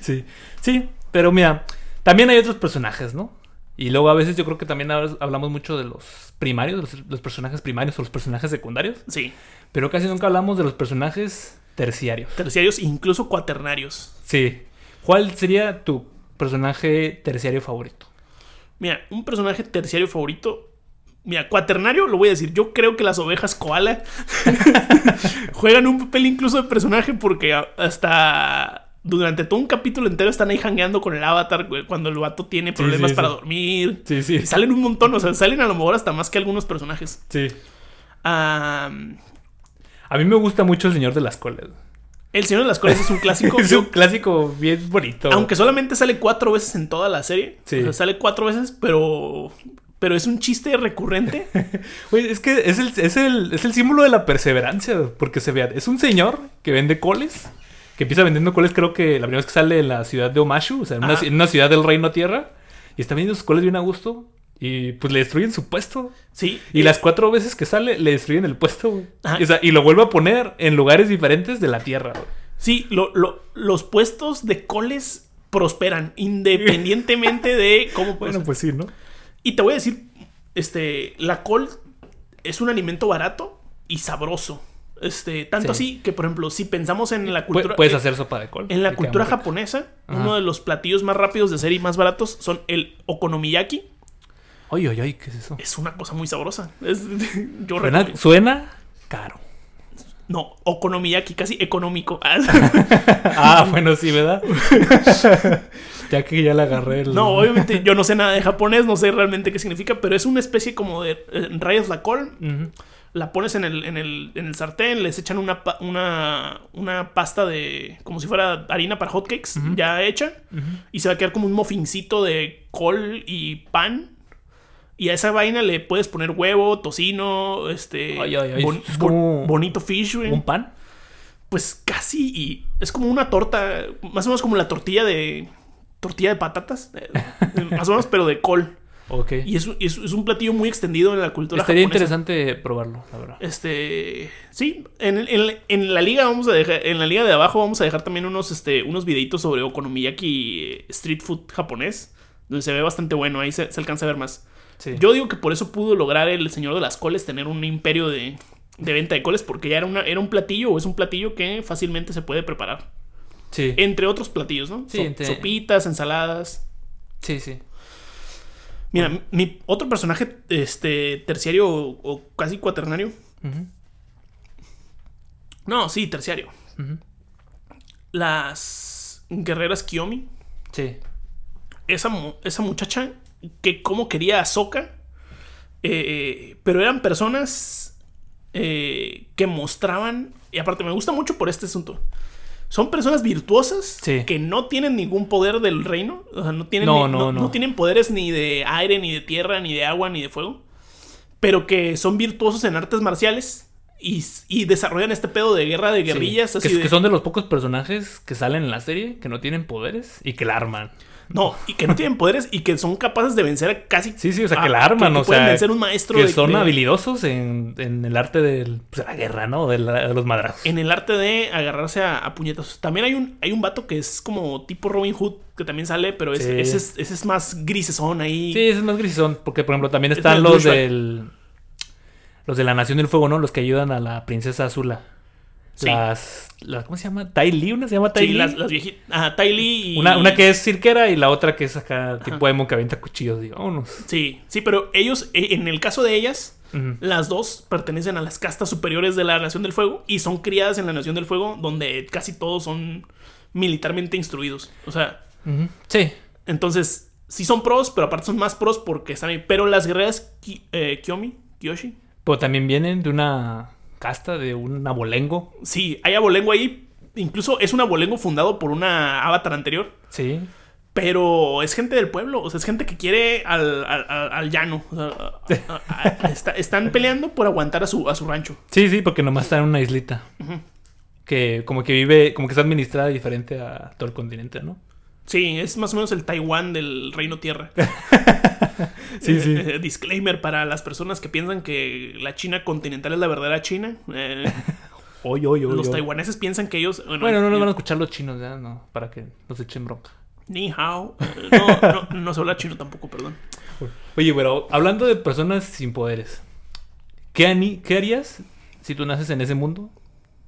Sí, sí, pero mira, también hay otros personajes, ¿no? Y luego a veces yo creo que también hab- hablamos mucho de los primarios, los, los personajes primarios o los personajes secundarios, Sí. Pero casi nunca hablamos de los personajes terciarios. Terciarios, incluso cuaternarios. Sí. ¿Cuál sería tu personaje terciario favorito? Mira, un personaje terciario favorito. Mira, cuaternario, lo voy a decir. Yo creo que las ovejas koala juegan un papel incluso de personaje porque hasta durante todo un capítulo entero están ahí hangueando con el avatar cuando el vato tiene problemas sí, para sí. dormir. Sí, sí. Y salen un montón, o sea, salen a lo mejor hasta más que algunos personajes. Sí. Ah, A mí me gusta mucho el Señor de las Colas. el Señor de las Colas es un clásico. es un clásico bien bonito. aunque solamente sale cuatro veces en toda la serie. Sí. O sea, sale cuatro veces, pero. Pero es un chiste recurrente. Oye, es que es el, es, el, es el símbolo de la perseverancia, porque se vea, es un señor que vende coles, que empieza vendiendo coles creo que la primera vez que sale en la ciudad de Omashu, o sea, en una, en una ciudad del reino tierra, y está vendiendo sus coles bien a gusto, y pues le destruyen su puesto. Sí. Y las cuatro veces que sale, le destruyen el puesto, güey. O sea, y lo vuelve a poner en lugares diferentes de la tierra, güey. Sí, lo- lo- los puestos de coles prosperan independientemente de cómo Bueno, pues sí, ¿no? Y te voy a decir, este, la col es un alimento barato y sabroso. Este, tanto Sí. así que, por ejemplo, si pensamos en la cultura. Puedes eh, hacer sopa de col. En la cultura japonesa, Ajá. uno de los platillos más rápidos de hacer y más baratos son el okonomiyaki. Ay, ay, ay, ¿qué es eso? Es una cosa muy sabrosa. Es- yo Suena, suena caro. No, okonomiyaki, casi económico. Ah, bueno, sí, ¿verdad? ya que ya le agarré el... No, obviamente yo no sé nada de japonés, no sé realmente qué significa, pero es una especie como de eh, rayas la col, la pones en el, en el, en el sartén, les echan una, una, una pasta de. como si fuera harina para hotcakes ya hecha, y se va a quedar como un muffincito de col y pan. Y a esa vaina le puedes poner huevo, tocino, este. Ay, ay, ay, bon- es bon- como- bonito fish, güey. ¿Un pan? Pues casi. Y es como una torta, más o menos como la tortilla de. tortilla de patatas, más o menos, pero de col. Ok. Y es, un- es- es un platillo muy extendido en la cultura Estaría japonesa. interesante probarlo, la verdad. Este, sí, en, el- en, en la liga vamos a dejar, en la liga de abajo vamos a dejar también unos, este, unos videitos sobre okonomiyaki eh, street food japonés, donde se ve bastante bueno, ahí se, se alcanza a ver más. Sí. Yo digo que por eso pudo lograr el señor de las coles tener un imperio de, de venta de coles, porque ya era, una, era un platillo o es un platillo que fácilmente se puede preparar. sí. Entre otros platillos, ¿no? Sí, So- entre- Sopitas, ensaladas. Sí, sí. Mira, mi, mi otro personaje, este, terciario o, o casi cuaternario. No, sí, terciario. Las guerreras Kiyomi. Sí. Esa, esa muchacha que como quería a Sokka. eh, pero eran personas eh, que mostraban. Y aparte me gusta mucho por este asunto. Son personas virtuosas Sí. que no tienen ningún poder del reino. O sea, no tienen, No, ni- no, no. tienen poderes ni de aire, ni de tierra, ni de agua, ni de fuego. Pero que son virtuosos en artes marciales. Y, y desarrollan este pedo de guerra de guerrillas. Sí. así Que, de- que son de los pocos personajes que salen en la serie que no tienen poderes y que la arman. No, y que no tienen poderes y que son capaces de vencer a casi. Sí, sí, o sea, que la arman, que o pueden sea. vencer un maestro que de- son de- habilidosos en, en el arte del, pues, de la guerra, ¿no? De, la- de los madrazos. En el arte de agarrarse a, a puñetazos. También hay un, hay un vato que es como tipo Robin Hood, que también sale, pero es- Sí. ese, es, ese es más grisesón ahí. Sí, ese es más grisón, porque por ejemplo también Es están los del los de la Nación del Fuego, ¿no? Los que ayudan a la princesa Azula. Sí. Las, las ¿cómo se llama? Tai Li, una se llama Tai Sí, las, las viejitas. Ajá, Ty Lee y. Una, una que es cirquera y la otra que es acá tipo emo que avienta cuchillos, digo, vámonos. Sí, sí, pero ellos, eh, en el caso de ellas, las dos pertenecen a las castas superiores de la Nación del Fuego y son criadas en la Nación del Fuego, donde casi todos son militarmente instruidos. O sea. Sí. Entonces, sí son pros, pero aparte son más pros porque están ahí. Pero las guerreras Ki- eh, Kiyomi, Kiyoshi, Pero también vienen de una casta, de un abolengo. sí, hay abolengo ahí. Incluso es un abolengo fundado por una avatar anterior. Sí. Pero es gente del pueblo, o sea, es gente que quiere al, al- llano. o sea, a- a- a- está- están peleando por aguantar a su, a su rancho. Sí, sí, porque nomás está en una islita. Que como que vive, como que está administrada diferente a todo el continente, ¿no? Sí, es más o menos el Taiwán del Reino Tierra. Sí, sí. Eh, disclaimer para las personas que piensan que la China continental es la verdadera China. Eh, Oy, oy, oy, los oy. taiwaneses piensan que ellos. Bueno, Bueno, no nos eh, van a escuchar los chinos, ya, no, para que nos echen bronca. Ni hao. Eh, No, no, no se habla chino tampoco, perdón. Oye, pero hablando de personas sin poderes, ¿qué, ani- qué harías si tú naces en ese mundo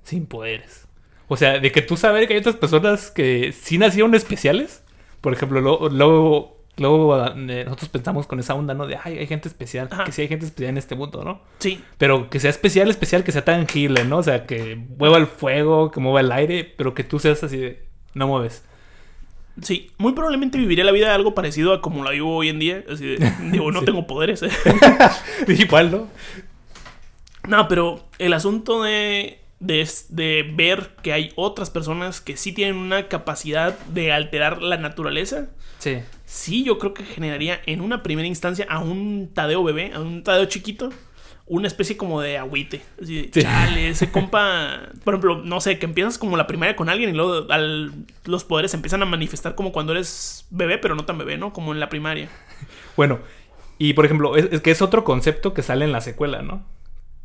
sin poderes? O sea, de que tú sabes que hay otras personas que sí nacieron especiales. Por ejemplo, luego, luego, luego, eh, nosotros pensamos con esa onda, ¿no? De, ay, hay gente especial, Ajá. que sí hay gente especial en este mundo, ¿no? Sí, Pero que sea especial, especial, que sea tangible, ¿no? O sea, que mueva el fuego, que mueva el aire, pero que tú seas así de, no mueves. sí. Muy probablemente viviré la vida algo parecido a como la vivo hoy en día. Así de, digo, no Sí. tengo poderes. eh. Igual, ¿no? No, pero el asunto de, de, de ver que hay otras personas que sí tienen una capacidad de alterar la naturaleza. Sí. Sí, yo creo que generaría en una primera instancia a un Tadeo bebé, a un Tadeo chiquito, una especie como de agüite. Así de, Sí. chale, ese compa. Por ejemplo, no sé, que empiezas como la primaria con alguien y luego al- los poderes se empiezan a manifestar como cuando eres bebé, pero no tan bebé, ¿no? Como en la primaria. Bueno, y por ejemplo, es, es que es otro concepto que sale en la secuela, ¿no?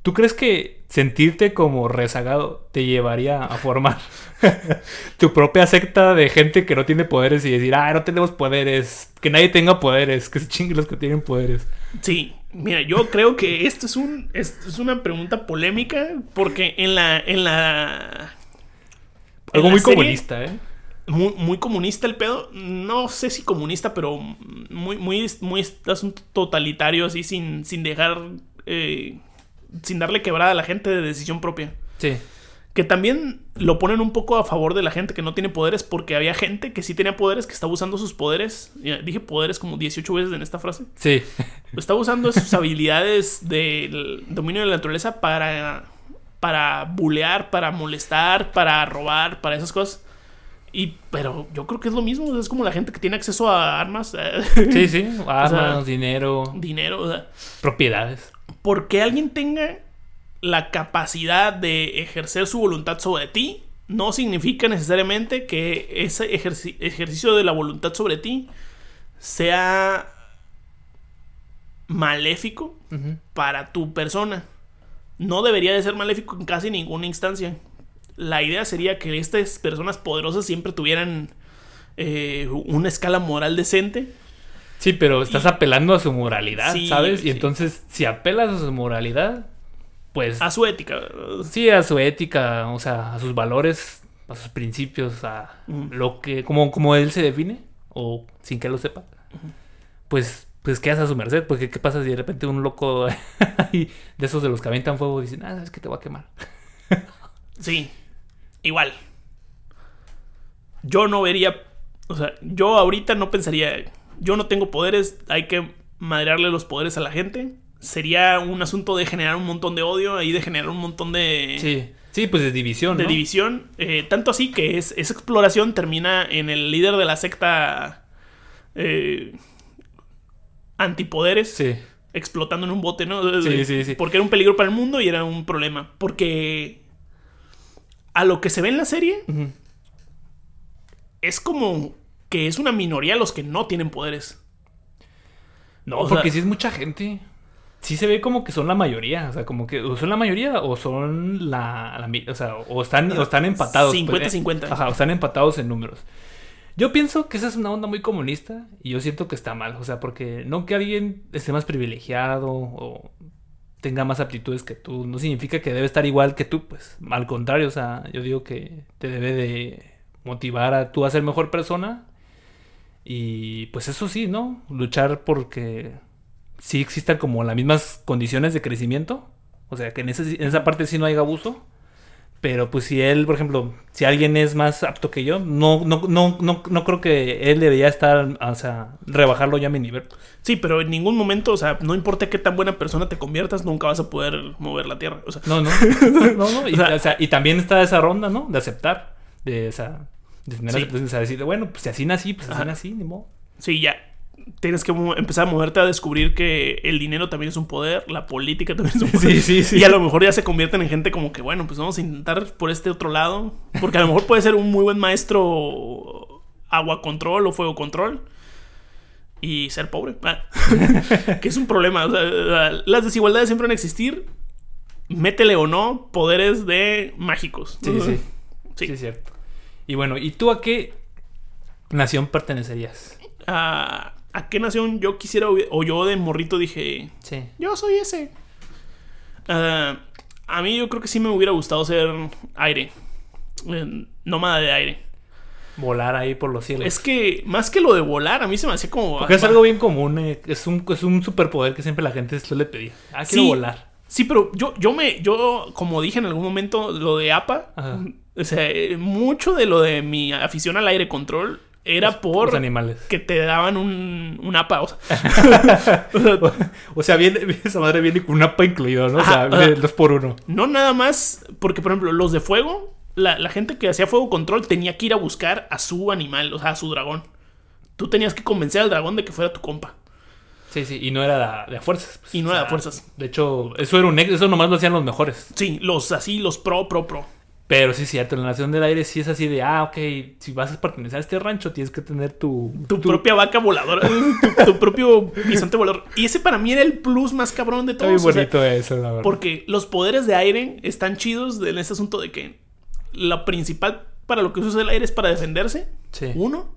¿Tú crees que sentirte como rezagado te llevaría a formar tu propia secta de gente que no tiene poderes y decir, ah, no tenemos poderes, que nadie tenga poderes, que se chinguen los que tienen poderes? Sí, mira, yo creo que esto es un esto es una pregunta polémica porque en la en la en Algo la muy serie- comunista, ¿eh? muy, muy comunista el pedo. No sé si comunista, pero muy, muy, muy asunto totalitario, así, sin, sin dejar. eh, sin darle quebrada a la gente de decisión propia. Sí. Que también lo ponen un poco a favor de la gente que no tiene poderes, porque había gente que sí tenía poderes, que estaba usando sus poderes. Dije poderes como 18 veces en esta frase. Sí. Estaba usando sus habilidades del dominio de la naturaleza para, para bulear, para molestar, para robar, para esas cosas. Y, pero yo creo que es lo mismo. Es como la gente que tiene acceso a armas, Sí, sí. Armas, dinero, dinero. O sea, propiedades. Porque alguien tenga la capacidad de ejercer su voluntad sobre ti, no significa necesariamente que ese ejerci- ejercicio de la voluntad sobre ti sea maléfico para tu persona. No debería de ser maléfico en casi ninguna instancia. La idea sería que estas personas poderosas siempre tuvieran eh, una escala moral decente. Sí, pero estás apelando a su moralidad, Sí, ¿sabes? Y sí. entonces, si apelas a su moralidad, pues A su ética. sí, a su ética, o sea, a sus valores, a sus principios, a lo que, como, como él se define, o sin que lo sepa, pues, pues quedas a su merced, porque qué pasa si de repente un loco de esos de los que aventan fuego dice, ah, es que te va a quemar. Sí, igual. Yo no vería, o sea, yo ahorita no pensaría, yo no tengo poderes, hay que madrearle los poderes a la gente. Sería un asunto de generar un montón de odio y de generar un montón de, Sí, sí, pues de división, de ¿no? división. Eh, tanto así que es, esa exploración termina en el líder de la secta eh, antipoderes Sí, explotando en un bote, ¿no? Sí, sí, sí. Porque era un peligro para el mundo y era un problema. Porque a lo que se ve en la serie es como que es una minoría los que no tienen poderes. No, O porque sea- sí es mucha gente. Sí se ve como que son la mayoría. O sea, como que o son la mayoría o son la. o sea, o están, o están empatados. pues, 50-50. Ajá, o están empatados en números. Yo pienso que esa es una onda muy comunista y yo siento que está mal. O sea, porque no que alguien esté más privilegiado o tenga más aptitudes que tú, no significa que debe estar igual que tú. Pues al contrario, o sea, yo digo que te debe de motivar a tú a ser mejor persona y pues eso sí, ¿no? Luchar porque sí existan como las mismas condiciones de crecimiento. O sea, que en, ese- en esa parte sí no hay abuso. Pero pues si él, por ejemplo, si alguien es más apto que yo, no, no, no, no, no creo que él debería estar, o sea, rebajarlo ya a mi nivel. Sí, pero en ningún momento, o sea, no importa qué tan buena persona te conviertas, nunca vas a poder mover la tierra. O sea, No, no. no, no. Y, O sea- y también está esa ronda, ¿no? De aceptar. De, o sea, tener Sí. aceptación, o sea, decir, bueno, pues si así nací, pues así nací, ni modo. sí, ya. Tienes que empezar a moverte a descubrir que el dinero también es un poder, la política también es un poder. Sí, sí, sí. Y a lo mejor ya se convierten en gente como que, bueno, pues vamos a intentar por este otro lado. Porque a lo mejor puede ser un muy buen maestro agua control o fuego control. Y ser pobre. Ah. que es un problema. o sea, las desigualdades siempre van a existir. Métele o no poderes de mágicos. Sí, sí. Sí. Sí, es cierto. Y bueno, ¿y tú a qué nación pertenecerías? Ah, ¿A qué nación yo quisiera o yo de morrito dije, Sí. yo soy ese? Ah, a mí yo creo que sí me hubiera gustado ser aire. Eh, nómada de aire. Volar ahí por los cielos. Es que más que lo de volar, a mí se me hacía como. Porque es algo bien común, eh, es, un, es un superpoder que siempre la gente suele pedir. Ah, quiero Sí. volar. Sí, pero yo, yo me. Yo, como dije en algún momento, lo de APA. Ajá. O sea, eh, mucho de lo de mi afición al aire control era por Los animales. que te daban un, un APA. O sea, o sea, O sea, viene, esa madre viene con un APA incluido, ¿no? O sea, dos por uno. no nada más. Porque, por ejemplo, los de fuego. La, la gente que hacía fuego control tenía que ir a buscar a su animal, o sea, a su dragón. Tú tenías que convencer al dragón de que fuera tu compa. Sí, sí, y no era de a fuerzas. pues. Y no era de fuerzas. De hecho, eso era un ex- eso nomás lo hacían los mejores. Sí, los así, los pro, pro, pro. Pero sí es cierto, la Nación del Aire sí es así de, ah, ok, si vas a pertenecer a este rancho tienes que tener tu... Tu propia vaca voladora, tu, tu propio bisonte volador. Y ese para mí era el plus más cabrón de Está bien todos. o sea, bonito eso, la verdad. porque los poderes de aire están chidos en ese asunto de que lo principal para lo que usa el aire es para defenderse. Sí. Uno.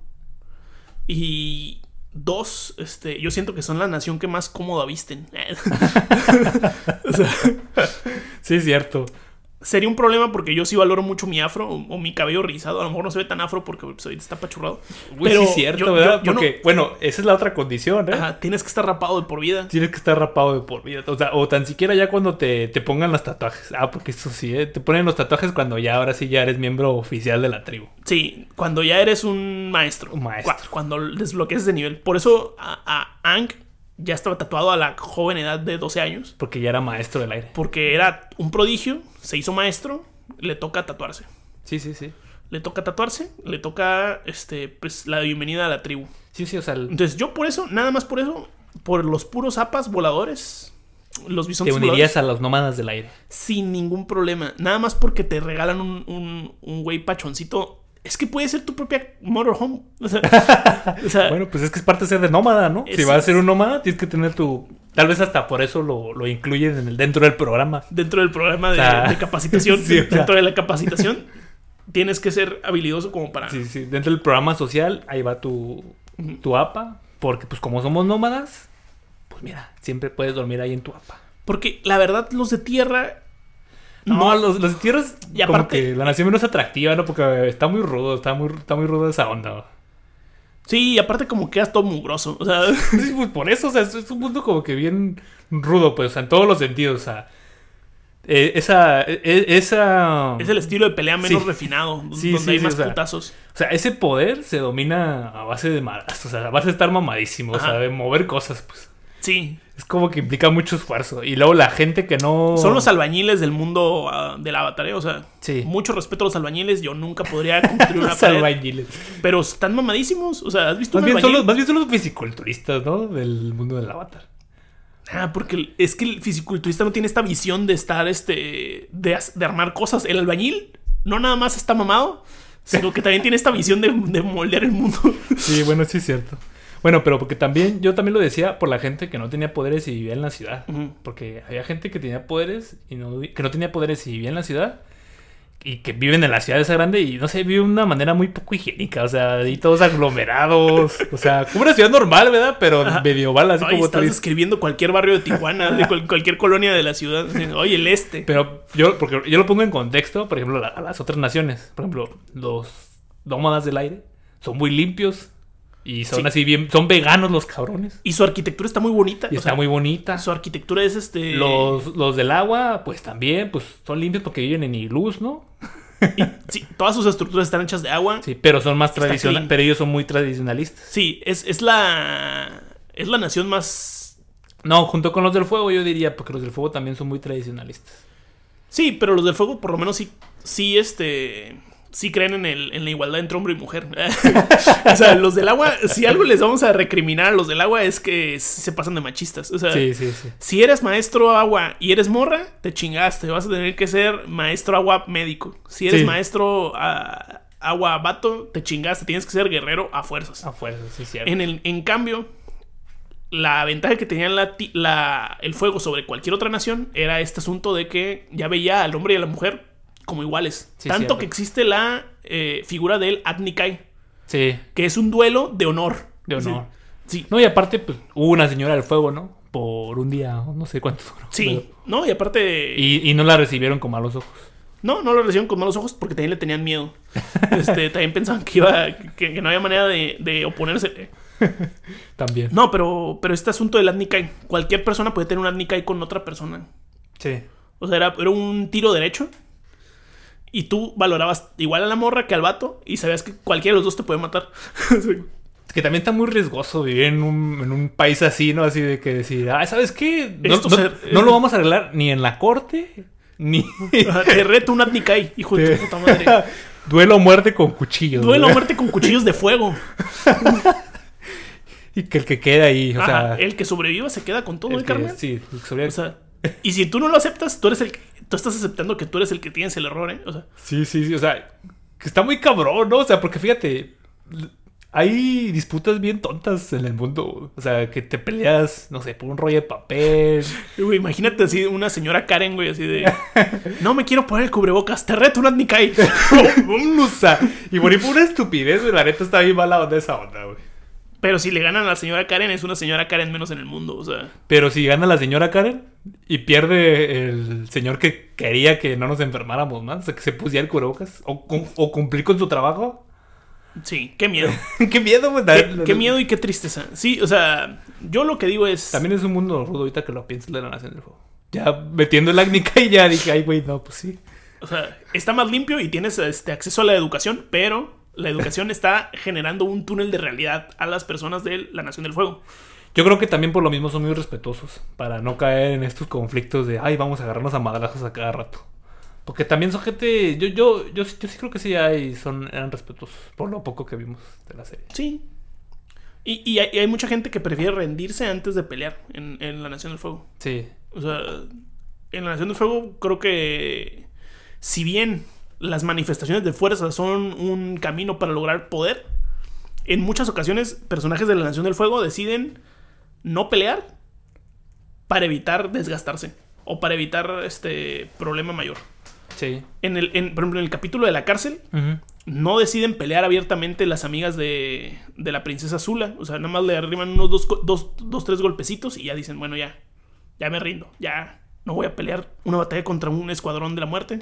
Y dos, este, yo siento que son la nación que más cómoda visten. O sea, Sí, es cierto. Sería un problema porque yo sí valoro mucho mi afro o, o mi cabello rizado. A lo mejor no se ve tan afro porque pues, ahorita está pachurrado. Uy, sí es cierto, yo- ¿verdad? yo- yo no- Porque, bueno, esa es la otra condición, ¿eh? Ajá, tienes que estar rapado de por vida. Tienes que estar rapado de por vida. O sea, o tan siquiera ya cuando te, te pongan los tatuajes. Ah, porque eso sí, ¿eh? Te ponen los tatuajes cuando ya, ahora sí, ya eres miembro oficial de la tribu. Sí, cuando ya eres un maestro. Un maestro. Cu- Cuando desbloqueas ese nivel. Por eso a, a Aang ya estaba tatuado a la joven edad de 12 años. Porque ya era maestro del aire. Porque era un prodigio, se hizo maestro, le toca tatuarse. Sí, sí, sí. Le toca tatuarse, le toca este, pues, la bienvenida a la tribu. Sí, sí, o sea, el- Entonces yo por eso, nada más por eso, por los puros apas voladores, los te bisontes unirías voladores, a los nómadas del aire. sin ningún problema. Nada más porque te regalan un, un, un güey pachoncito. Es que puede ser tu propia motorhome. O sea, o sea, Bueno, pues es que es parte de ser de nómada, ¿no? Si vas a ser un nómada, tienes que tener tu, Tal vez hasta por eso lo, lo incluyen en el, dentro del programa. Dentro del programa de, O sea, de capacitación, sí, dentro de la capacitación, tienes que ser habilidoso como para. Sí, sí, dentro del programa social, ahí va tu, tu APA. Porque pues como somos nómadas, pues mira, siempre puedes dormir ahí en tu APA. Porque la verdad, los de tierra. No, los, los tierras, Y como aparte- que la nación menos atractiva, ¿no? Porque está muy rudo, está muy, está muy rudo esa onda. Sí, y aparte, como quedas todo mugroso. O sea, Sí, pues por eso, o sea, es, un mundo como que bien rudo, pues, o sea, en todos los sentidos, o sea. eh, esa, eh, esa... es el estilo de pelea menos Sí. refinado. Sí, donde sí, hay sí, más o sea, putazos. O sea, ese poder se domina a base de malas, o sea, a base de estar mamadísimo, o sea, de mover cosas, pues. Sí. Es como que implica mucho esfuerzo. Y luego la gente que no... Son los albañiles del mundo ah, del avatar, ¿eh? O sea, Sí. mucho respeto a los albañiles. Yo nunca podría construir una Los pared. albañiles. Pero están mamadísimos. O sea, ¿has visto Más un bien, son los, más bien son los fisiculturistas, ¿no? Del mundo del avatar. Ah, porque es que el fisiculturista no tiene esta visión de estar, este, de, de armar cosas. El albañil no nada más está mamado, sino que también tiene esta visión de, de moldear el mundo. Sí, bueno, sí es cierto. Bueno, pero porque también, yo también lo decía por la gente que no tenía poderes y vivía en la ciudad. Porque había gente que tenía poderes y no, que no tenía poderes y vivía en la ciudad. Y que viven en la ciudad esa grande y no sé, vive de una manera muy poco higiénica. O sea, ahí todos aglomerados. O sea, como una ciudad normal, ¿verdad? Pero Ajá. medieval, así Ay, como estás tú describiendo cualquier barrio de Tijuana, de cual- cualquier colonia de la ciudad. Oye, el este. Pero yo, porque yo lo pongo en contexto, por ejemplo, a las otras naciones. Por ejemplo, los nómadas del aire son muy limpios y son Sí. así bien, son veganos los cabrones. Y su arquitectura está muy bonita. Y está sea, muy bonita. Su arquitectura es este. Los, los del agua, pues también, pues son limpios porque viven en iglús, ¿no? Sí, todas sus estructuras están hechas de agua. Sí, pero son más tradicionales, pero ellos son muy tradicionalistas. Sí, es, es la. Es la nación más. No, junto con los del fuego yo diría, porque los del fuego también son muy tradicionalistas. Sí, pero los del fuego por lo menos sí. Sí, este. Sí creen en, el, en la igualdad entre hombre y mujer. o sea, los del agua, si algo les vamos a recriminar a los del agua es que se pasan de machistas. O sea, Sí, sí, sí. si eres maestro agua y eres morra, te chingaste. Vas a tener que ser maestro agua médico. Si eres maestro ah, agua vato, te chingaste. Tienes que ser guerrero a fuerzas. A fuerza, sí, cierto. En, el, en cambio, la ventaja que tenía la, ti- la- el fuego sobre cualquier otra nación era este asunto de que ya veía al hombre y a la mujer como iguales. Sí, Tanto cierto. que existe la eh, figura del Adnikai, Sí, que es un duelo de honor. de honor. Sí, sí. No, y aparte, pues, hubo una señora del fuego, ¿no? Por un día, no sé cuánto duró. Sí, ¿no? Y aparte, Y, y no la recibieron con malos ojos. no, no lo recibieron con malos ojos porque también le tenían miedo. Este, también pensaban que iba, que, que no había manera de, de oponerse. También. No, pero, pero este asunto del Adnikai, cualquier persona puede tener un Adnikai con otra persona. Sí. O sea, era, era un tiro derecho. Y tú valorabas igual a la morra que al vato. Y sabías que cualquiera de los dos te puede matar. Es que también está muy riesgoso vivir en un, en un país así, ¿no? Así de que decir, ah, ¿sabes qué? No, Esto no- se- no lo vamos a arreglar ni en la corte, ni... te reto un Adnikai, hijo de tu puta madre. Duelo o muerte con cuchillos. Duelo a muerte con cuchillos de fuego. Y que el que queda ahí, o Ajá, sea... el que sobreviva se queda con todo, el ¿eh, carnal? sí, el que sobrevive- O sea, y si tú no lo aceptas, tú eres el que, tú estás aceptando que tú eres el que tienes el error, ¿eh? O sea, sí, sí, sí, o sea, que está muy cabrón, ¿no? O sea, porque fíjate, hay disputas bien tontas en el mundo. O sea, que te peleas, no sé, por un rollo de papel. güey, imagínate así una señora Karen, güey, así de no me quiero poner el cubrebocas, te reto un Adnikai. Vámonos a- Y morir por una estupidez, güey. La neta está bien mala onda esa onda, güey. Pero si le ganan a la señora Karen, es una señora Karen menos en el mundo, o sea. Pero si gana la señora Karen y pierde el señor que quería que no nos enfermáramos más, o sea, que se pusiera el cubrebocas o, o cumplir con su trabajo. Sí, qué miedo. qué miedo, güey. Qué, qué miedo y qué tristeza. Sí, o sea, yo lo que digo es. También es un mundo rudo ahorita que lo piensas de la Nación del Fuego. Ya metiendo el Agnica y ya dije, ay, güey, no, pues sí. O sea, está más limpio y tienes este, acceso a la educación, pero la educación está generando un túnel de realidad a las personas de la Nación del Fuego. Yo creo que también por lo mismo son muy respetuosos para no caer en estos conflictos de, ay, vamos a agarrarnos a madrazos a cada rato. Porque también son gente, yo, yo, yo, yo sí creo que sí hay, son, eran respetuosos, por lo poco que vimos de la serie. Sí. Y, y hay, y hay mucha gente que prefiere rendirse antes de pelear en, en la Nación del Fuego. Sí, O sea, en la Nación del Fuego creo que si bien las manifestaciones de fuerza son un camino para lograr poder, en muchas ocasiones personajes de la Nación del Fuego deciden no pelear para evitar desgastarse o para evitar este problema mayor. Sí. En el, en, por ejemplo, en el capítulo de la cárcel, no deciden pelear abiertamente las amigas de, de la princesa Zula. O sea, nada más le arriban unos dos, dos, dos, tres golpecitos y ya dicen, bueno, ya, ya me rindo, ya no voy a pelear una batalla contra un escuadrón de la muerte.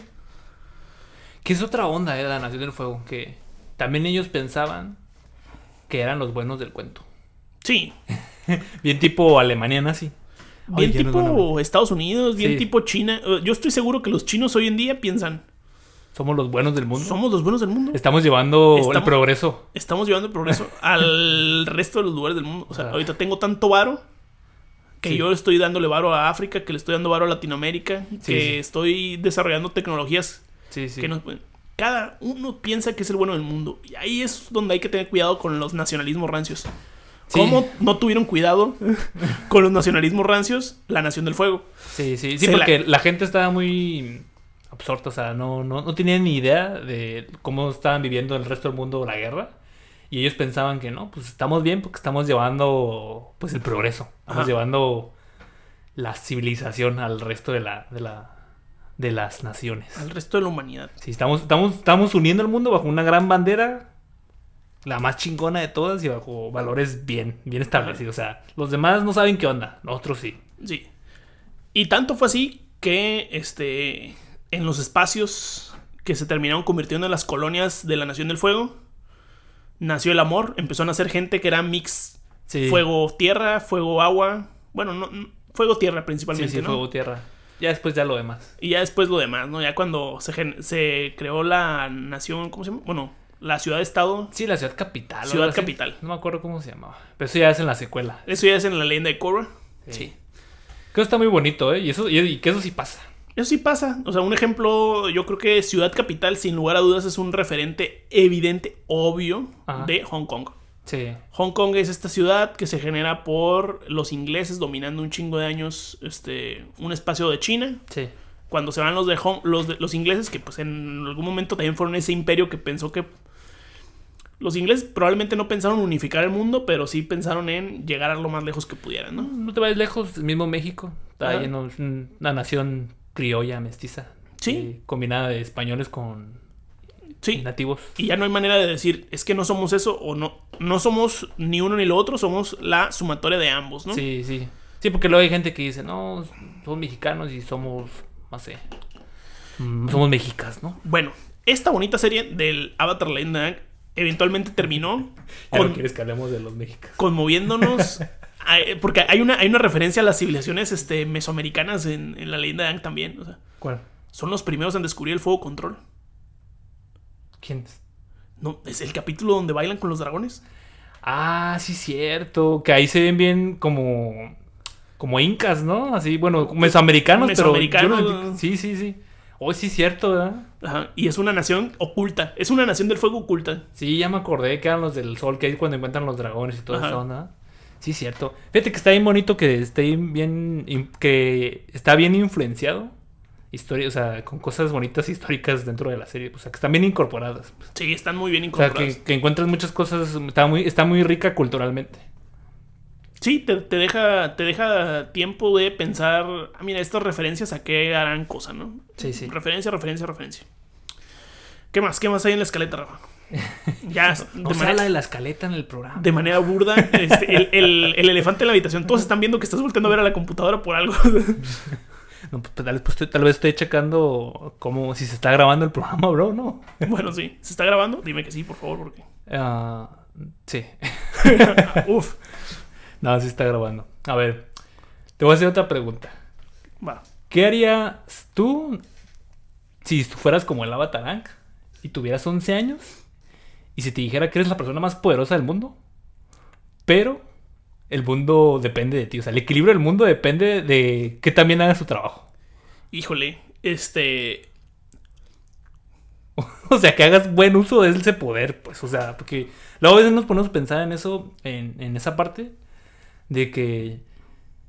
Que es otra onda, ¿eh? La Nación del Fuego. Que también ellos pensaban que eran los buenos del cuento. Sí, Bien tipo Alemania nazi. bien tipo Estados Unidos, bien Sí. tipo China. Eh, Yo estoy seguro que los chinos hoy en día piensan, Somos los buenos del mundo. somos los buenos del mundo. Estamos llevando el progreso. Estamos llevando el progreso al resto de los lugares del mundo. O sea, Ajá. ahorita tengo tanto varo que Sí. yo estoy dándole varo a África, que le estoy dando varo a Latinoamérica, que sí. estoy desarrollando tecnologías Sí, sí. que nos pueden- Cada uno piensa que es el bueno del mundo. Y ahí es donde hay que tener cuidado con los nacionalismos rancios. ¿Cómo no tuvieron cuidado con los nacionalismos rancios? La Nación del Fuego. Sí, sí, sí, Se porque la... gente estaba muy absorta, o sea, no, no, no tenían ni idea de cómo estaban viviendo el resto del mundo la guerra. Y ellos pensaban que no, pues estamos bien porque estamos llevando pues el progreso. Estamos Ajá. llevando la civilización al resto de la, de la de las naciones. Al resto de la humanidad. Sí, estamos, estamos, estamos uniendo el mundo bajo una gran bandera, la más chingona de todas y bajo valores bien, bien establecidos. O sea, los demás no saben qué onda, nosotros sí. Sí. Y tanto fue así que este en los espacios que se terminaron convirtiendo en las colonias de la Nación del Fuego nació el amor, empezó a nacer gente que era mix Sí. fuego tierra, fuego agua, bueno, no no- fuego tierra Sí, principalmente, sí, ¿no? fuego tierra. Ya después ya lo demás. Y ya después lo demás, ¿no? Ya cuando se, se creó la nación, ¿cómo se llama? Bueno, la ciudad-estado. Sí, la ciudad capital. Ciudad así. capital. No me acuerdo cómo se llamaba. Pero eso ya es en la secuela. Eso ya es en la leyenda de Korra. Sí. sí. Creo que está muy bonito, ¿eh? Y, eso, y, y que eso sí pasa. Eso sí pasa. O sea, un ejemplo, yo creo que Ciudad Capital, sin lugar a dudas, es un referente evidente, obvio, Ajá. de Hong Kong. Sí. Hong Kong es esta ciudad que se genera por los ingleses dominando un chingo de años este, un espacio de China. Sí. Cuando se van los de, Hong- los, de- los ingleses, que pues en algún momento también fueron ese imperio que pensó que... Los ingleses probablemente no pensaron unificar el mundo, pero sí pensaron en llegar a lo más lejos que pudieran, ¿no? No te vayas lejos, el mismo México. Está lleno, un- una nación criolla, mestiza. Sí. eh, combinada de españoles con Sí. nativos. Y ya no hay manera de decir, es que no somos eso o no. No somos ni uno ni lo otro, somos la sumatoria de ambos, ¿no? Sí, sí. Sí, porque luego hay gente que dice, no, somos mexicanos y somos, no sé, mm, somos mexicas, ¿no? Bueno, esta bonita serie del Avatar de Aang eventualmente terminó Ya no con- quieres que hablemos de los mexicanos. conmoviéndonos. a- porque hay una, hay una referencia a las civilizaciones este, mesoamericanas en, en la leyenda de Aang también. O sea, ¿Cuál? son los primeros en descubrir el fuego control. ¿Quién es? ¿No? ¿Es el capítulo donde bailan con los dragones? Ah, sí, cierto. Que ahí se ven bien como. Como incas, ¿no? Así, bueno, mesoamericanos, Mesoamericanos. pero. yo no- sí, sí, sí. Oh, sí, cierto, ¿verdad? Ajá, y es una nación oculta. Es una nación del fuego oculta. Sí, ya me acordé que eran los del sol, que ahí cuando encuentran los dragones y toda Ajá. esa onda. Sí, cierto. Fíjate que está bien bonito que esté bien. que está bien influenciado. Historia, o sea, con cosas bonitas históricas dentro de la serie. O sea, que están bien incorporadas. pues. Sí, están muy bien O sea, incorporadas. que, que encuentras muchas cosas. Está muy, está muy rica culturalmente. Sí, te, te deja, te deja tiempo de pensar, ah, mira, estas referencias a qué harán cosa, ¿no? Sí, sí. Referencia, referencia, referencia. ¿Qué más? ¿Qué más hay en la escaleta, Rafa? Ya, de, No se manera, de la escaleta en el programa. de manera burda, este, el, el- el elefante en la habitación, todos están viendo que estás volteando a ver a la computadora por algo. No, pues, tal, vez, pues, estoy- tal vez estoy checando como si se está grabando el programa, bro, ¿no? bueno, sí, ¿se está grabando? Dime que sí, por favor, porque... Ah, sí. Uf, No, sí está grabando. A ver, te voy a hacer otra pregunta. va. ¿Qué harías tú si tú fueras como el Avatar Aang y tuvieras 11 años y si te dijera que eres la persona más poderosa del mundo, pero el mundo depende de ti? O sea, el equilibrio del mundo depende de que también hagas su trabajo. Híjole, este... O sea, que hagas buen uso de ese poder, pues, o sea, porque luego a veces nos ponemos a pensar en eso, en, en esa parte, de que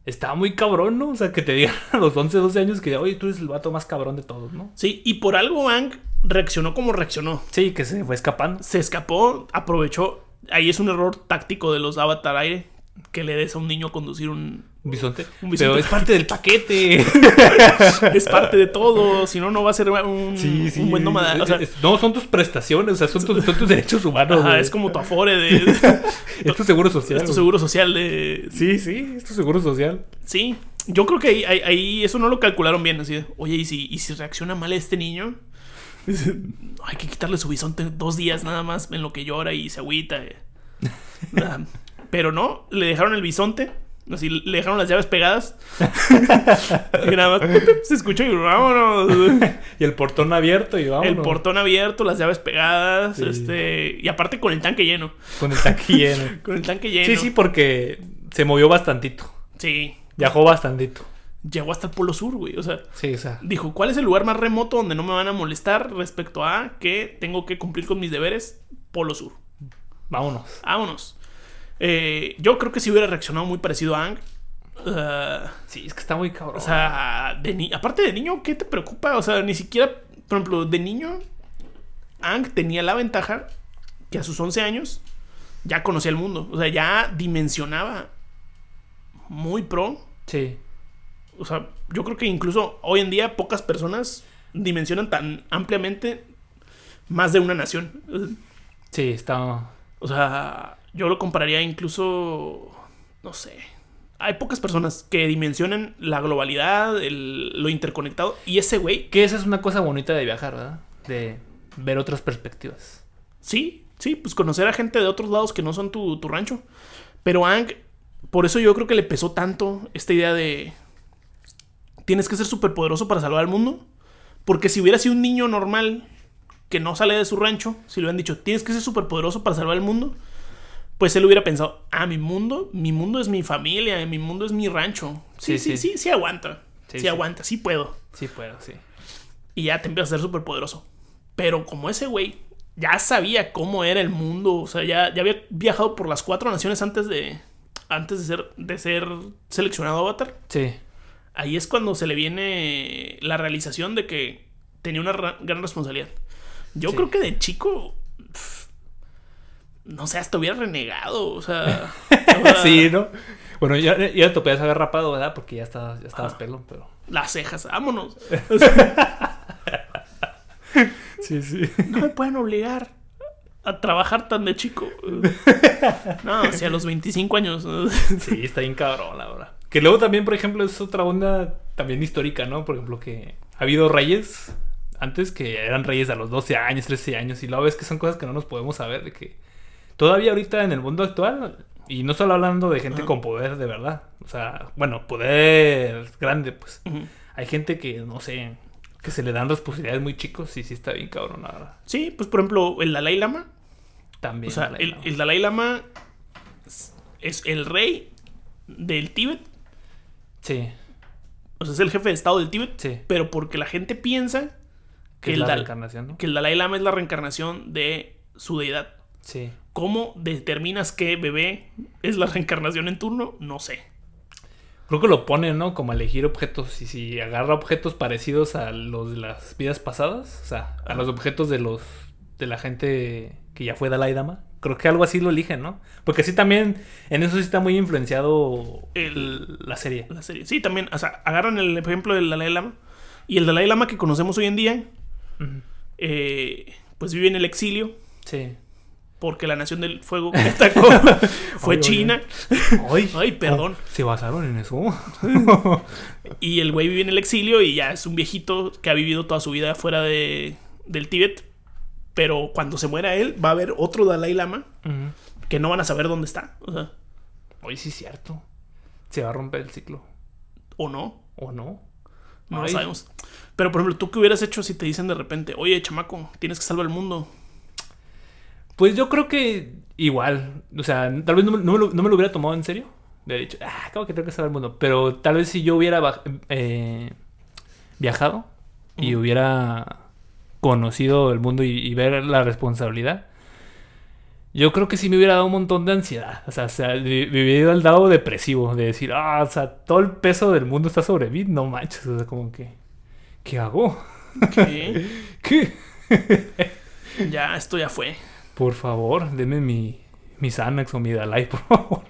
estaba muy cabrón, ¿no? O sea, que te digan a los 11, 12 años que, oye, tú eres el vato más cabrón de todos, ¿no? Sí, y por algo Aang reaccionó como reaccionó. Sí, que se fue escapando. se escapó, aprovechó. Ahí es un error táctico de los Avatar Aire. Que le des a un niño a conducir un, Un bisonte. Un bisonte. Pero es parte del paquete. es parte de todo, si no, no va a ser un, un buen nómada. O sea, Es- no, son tus prestaciones, o sea, son tus, son tus derechos humanos. ajá, es como tu afore de... Es tu seguro social. es tu seguro social de... Sí, sí, es tu seguro social. Sí, yo creo que ahí, ahí- ahí eso no lo calcularon bien. Así de, oye, ¿y si, ¿y si reacciona mal este niño? Hay que quitarle su bisonte dos días nada más en lo que llora y se agüita. eh. Pero no, le dejaron el bisonte. Así le dejaron las llaves pegadas. y nada más se escuchó y vámonos. Y el portón abierto y vamos. El portón abierto, las llaves pegadas. Sí. Este. Y aparte con el tanque lleno. Con el tanque lleno. Con el tanque lleno. Sí, sí, porque se movió bastantito. Sí. Viajó bastantito. Llegó hasta el Polo Sur, güey. O sea, Sí, o sea. Dijo, ¿cuál es el lugar más remoto donde no me van a molestar respecto a que tengo que cumplir con mis deberes? Polo Sur. Vámonos. Vámonos. Eh, yo creo que si hubiera reaccionado muy parecido a Ang. Ah, Sí, es que está muy cabrón. o sea, de ni- aparte de niño, ¿qué te preocupa? O sea, ni siquiera, por ejemplo, de niño, Ang tenía la ventaja que a sus 11 años ya conocía el mundo. O sea, ya dimensionaba muy pro sí. O sea, yo creo que incluso hoy en día pocas personas dimensionan tan ampliamente más de una nación. Sí, está. O sea, yo lo compararía incluso, no sé. Hay pocas personas que dimensionen la globalidad, el- lo interconectado. Y ese güey, Que esa es una cosa bonita de viajar, ¿verdad? De ver otras perspectivas. sí, sí, pues conocer a gente de otros lados que no son tu, tu rancho. Pero Ang, por eso yo creo que le pesó tanto esta idea de... Tienes que ser súper poderoso para salvar al mundo. Porque si hubiera sido un niño normal que no sale de su rancho, si le hubieran dicho, tienes que ser súper poderoso para salvar el mundo, pues él hubiera pensado, ah, mi mundo, mi mundo es mi familia, mi mundo es mi rancho. Sí, sí, Sí, sí, sí. sí, aguanta. Sí, aguanta, sí puedo. Sí, puedo, sí. Y ya te empiezas a ser súper poderoso. Pero como ese güey ya sabía cómo era el mundo, o sea, ya, ya había viajado por las cuatro naciones antes de, antes de ser, de ser seleccionado Avatar, Sí. ahí es cuando se le viene la realización de que tenía una ra- gran responsabilidad. Yo Sí. creo que de chico, no sé, hasta hubiera renegado, o sea... o sí, ¿no? Bueno, ya, ya te podías haber rapado, ¿verdad? Porque ya estabas, ya estabas pelón, pero. Las cejas, vámonos. Sí, sí. No me pueden obligar a trabajar tan de chico. No, si a los 25 años. Sí, está bien cabrón, la verdad. Que luego también, por ejemplo, es otra onda también histórica, ¿no? Por ejemplo, que ha habido reyes antes que eran reyes a los 12 años, 13 años, y luego ves que son cosas que no nos podemos saber, de que todavía ahorita en el mundo actual, y no solo hablando de gente con poder de verdad, o sea, bueno, poder grande, pues. Hay gente que, no sé, que se le dan responsabilidades muy chicos y sí está bien cabrón, la verdad. Sí, pues por ejemplo, el Dalai Lama. También. O sea, el, el Dalai Lama es el rey del Tíbet. Sí, O sea, es el jefe de estado del Tíbet. sí. Pero porque la gente piensa Que el, la Dal- reencarnación, ¿no? que el Dalai Lama es la reencarnación de su deidad. Sí. ¿Cómo determinas que bebé es la reencarnación en turno? No sé. Creo que lo ponen, ¿no? Como elegir objetos. Y si agarra objetos parecidos a los de las vidas pasadas, o sea, a Ajá. los objetos de los de la gente que ya fue Dalai Dama, creo que algo así lo eligen, ¿no? Porque sí también en eso sí está muy influenciado El- la serie. La serie. Sí, también. O sea, agarran el ejemplo del Dalai Lama. Y el Dalai Lama que conocemos hoy en día, eh, pues vive en el exilio. Sí. Porque la nación del fuego que atacó fue. China. Ay, Ay, perdón. ¿Se basaron en eso? Y el güey vive en el exilio y ya es un viejito que ha vivido toda su vida fuera de, del Tíbet. Pero cuando se muera él, va a haber otro Dalai Lama que no van a saber dónde está. O sea, Oye, sí es cierto. Se va a romper el ciclo. o no. ¿O no? No lo sabemos. Pero, por ejemplo, ¿tú qué hubieras hecho si te dicen de repente, oye, chamaco, tienes que salvar el mundo? Pues yo creo que igual. O sea, tal vez no, me- no me lo, no me lo hubiera tomado en serio. Hubiera dicho, ah, acabo que tengo que saber el mundo. Pero tal vez si yo hubiera eh, viajado y hubiera conocido el mundo y, y ver la responsabilidad, yo creo que sí me hubiera dado un montón de ansiedad. O sea, o sea, me hubiera ido al lado depresivo de decir, ah, o sea, todo el peso del mundo está sobre mí. No manches, o sea, como que, ¿qué hago? ¿Qué? ¿Qué? ya, esto ya fue. Por favor, denme mi, mi Xanax o mi Dalai, por favor.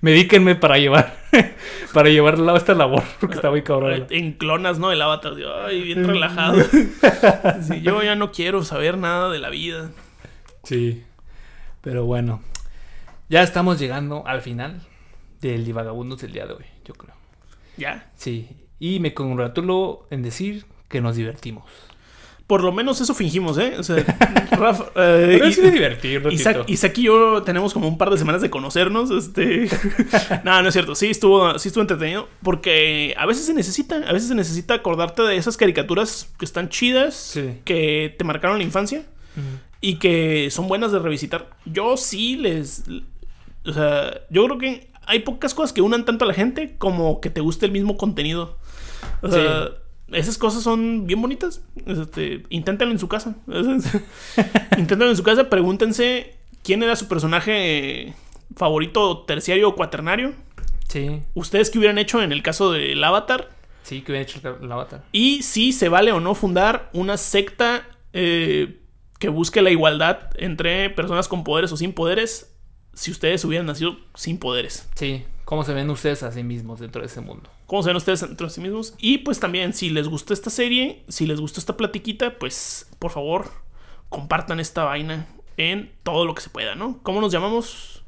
medíquenme para llevar, para llevar esta labor, porque está muy cabrón. En clonas, ¿no? El avatar, ay, bien relajado. Sí, yo ya no quiero saber nada de la vida. Sí, pero bueno, ya estamos llegando al final del Divagabundos del día de hoy, yo creo. ¿Ya? Sí, y me congratulo en decir que nos divertimos. Por lo menos eso fingimos, ¿eh? O sea, Rafa. Eh, Pero y- un ratito. Isaac, Isaac y yo tenemos como un par de semanas de conocernos. Este. no, no es cierto. Sí estuvo, sí estuvo entretenido. Porque a veces se necesita. A veces se necesita acordarte de esas caricaturas que están chidas. Sí. Que te marcaron la infancia. Y que son buenas de revisitar. Yo sí les. O sea, yo creo que hay pocas cosas que unan tanto a la gente como que te guste el mismo contenido. O sea, esas cosas son bien bonitas. Este, inténtenlo en su casa. inténtenlo en su casa. Pregúntense quién era su personaje favorito, terciario o cuaternario. Sí, Ustedes qué hubieran hecho en el caso del Avatar. sí, que hubiera hecho el, el avatar. Y si se vale o no fundar una secta eh, que busque la igualdad entre personas con poderes o sin poderes. Si ustedes hubieran nacido sin poderes. Sí, ¿cómo se ven ustedes a sí mismos dentro de ese mundo? ¿Cómo se ven ustedes entre sí mismos? Y pues también, si les gustó esta serie, si les gustó esta platiquita, pues por favor, compartan esta vaina en todo lo que se pueda, ¿no? ¿Cómo nos llamamos?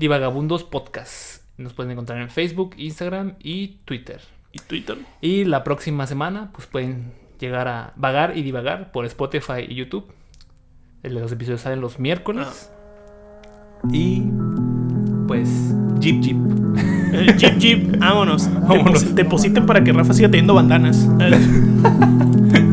Divagabundos Podcast. Nos pueden encontrar en Facebook, Instagram y Twitter. Y Twitter. Y la próxima semana, pues pueden llegar a vagar y divagar por Spotify y YouTube. Los episodios salen los miércoles. Y pues, Jeep Jeep. Eh, jeep, jeep, vámonos. Vámonos. Depositen para que Rafa siga teniendo bandanas.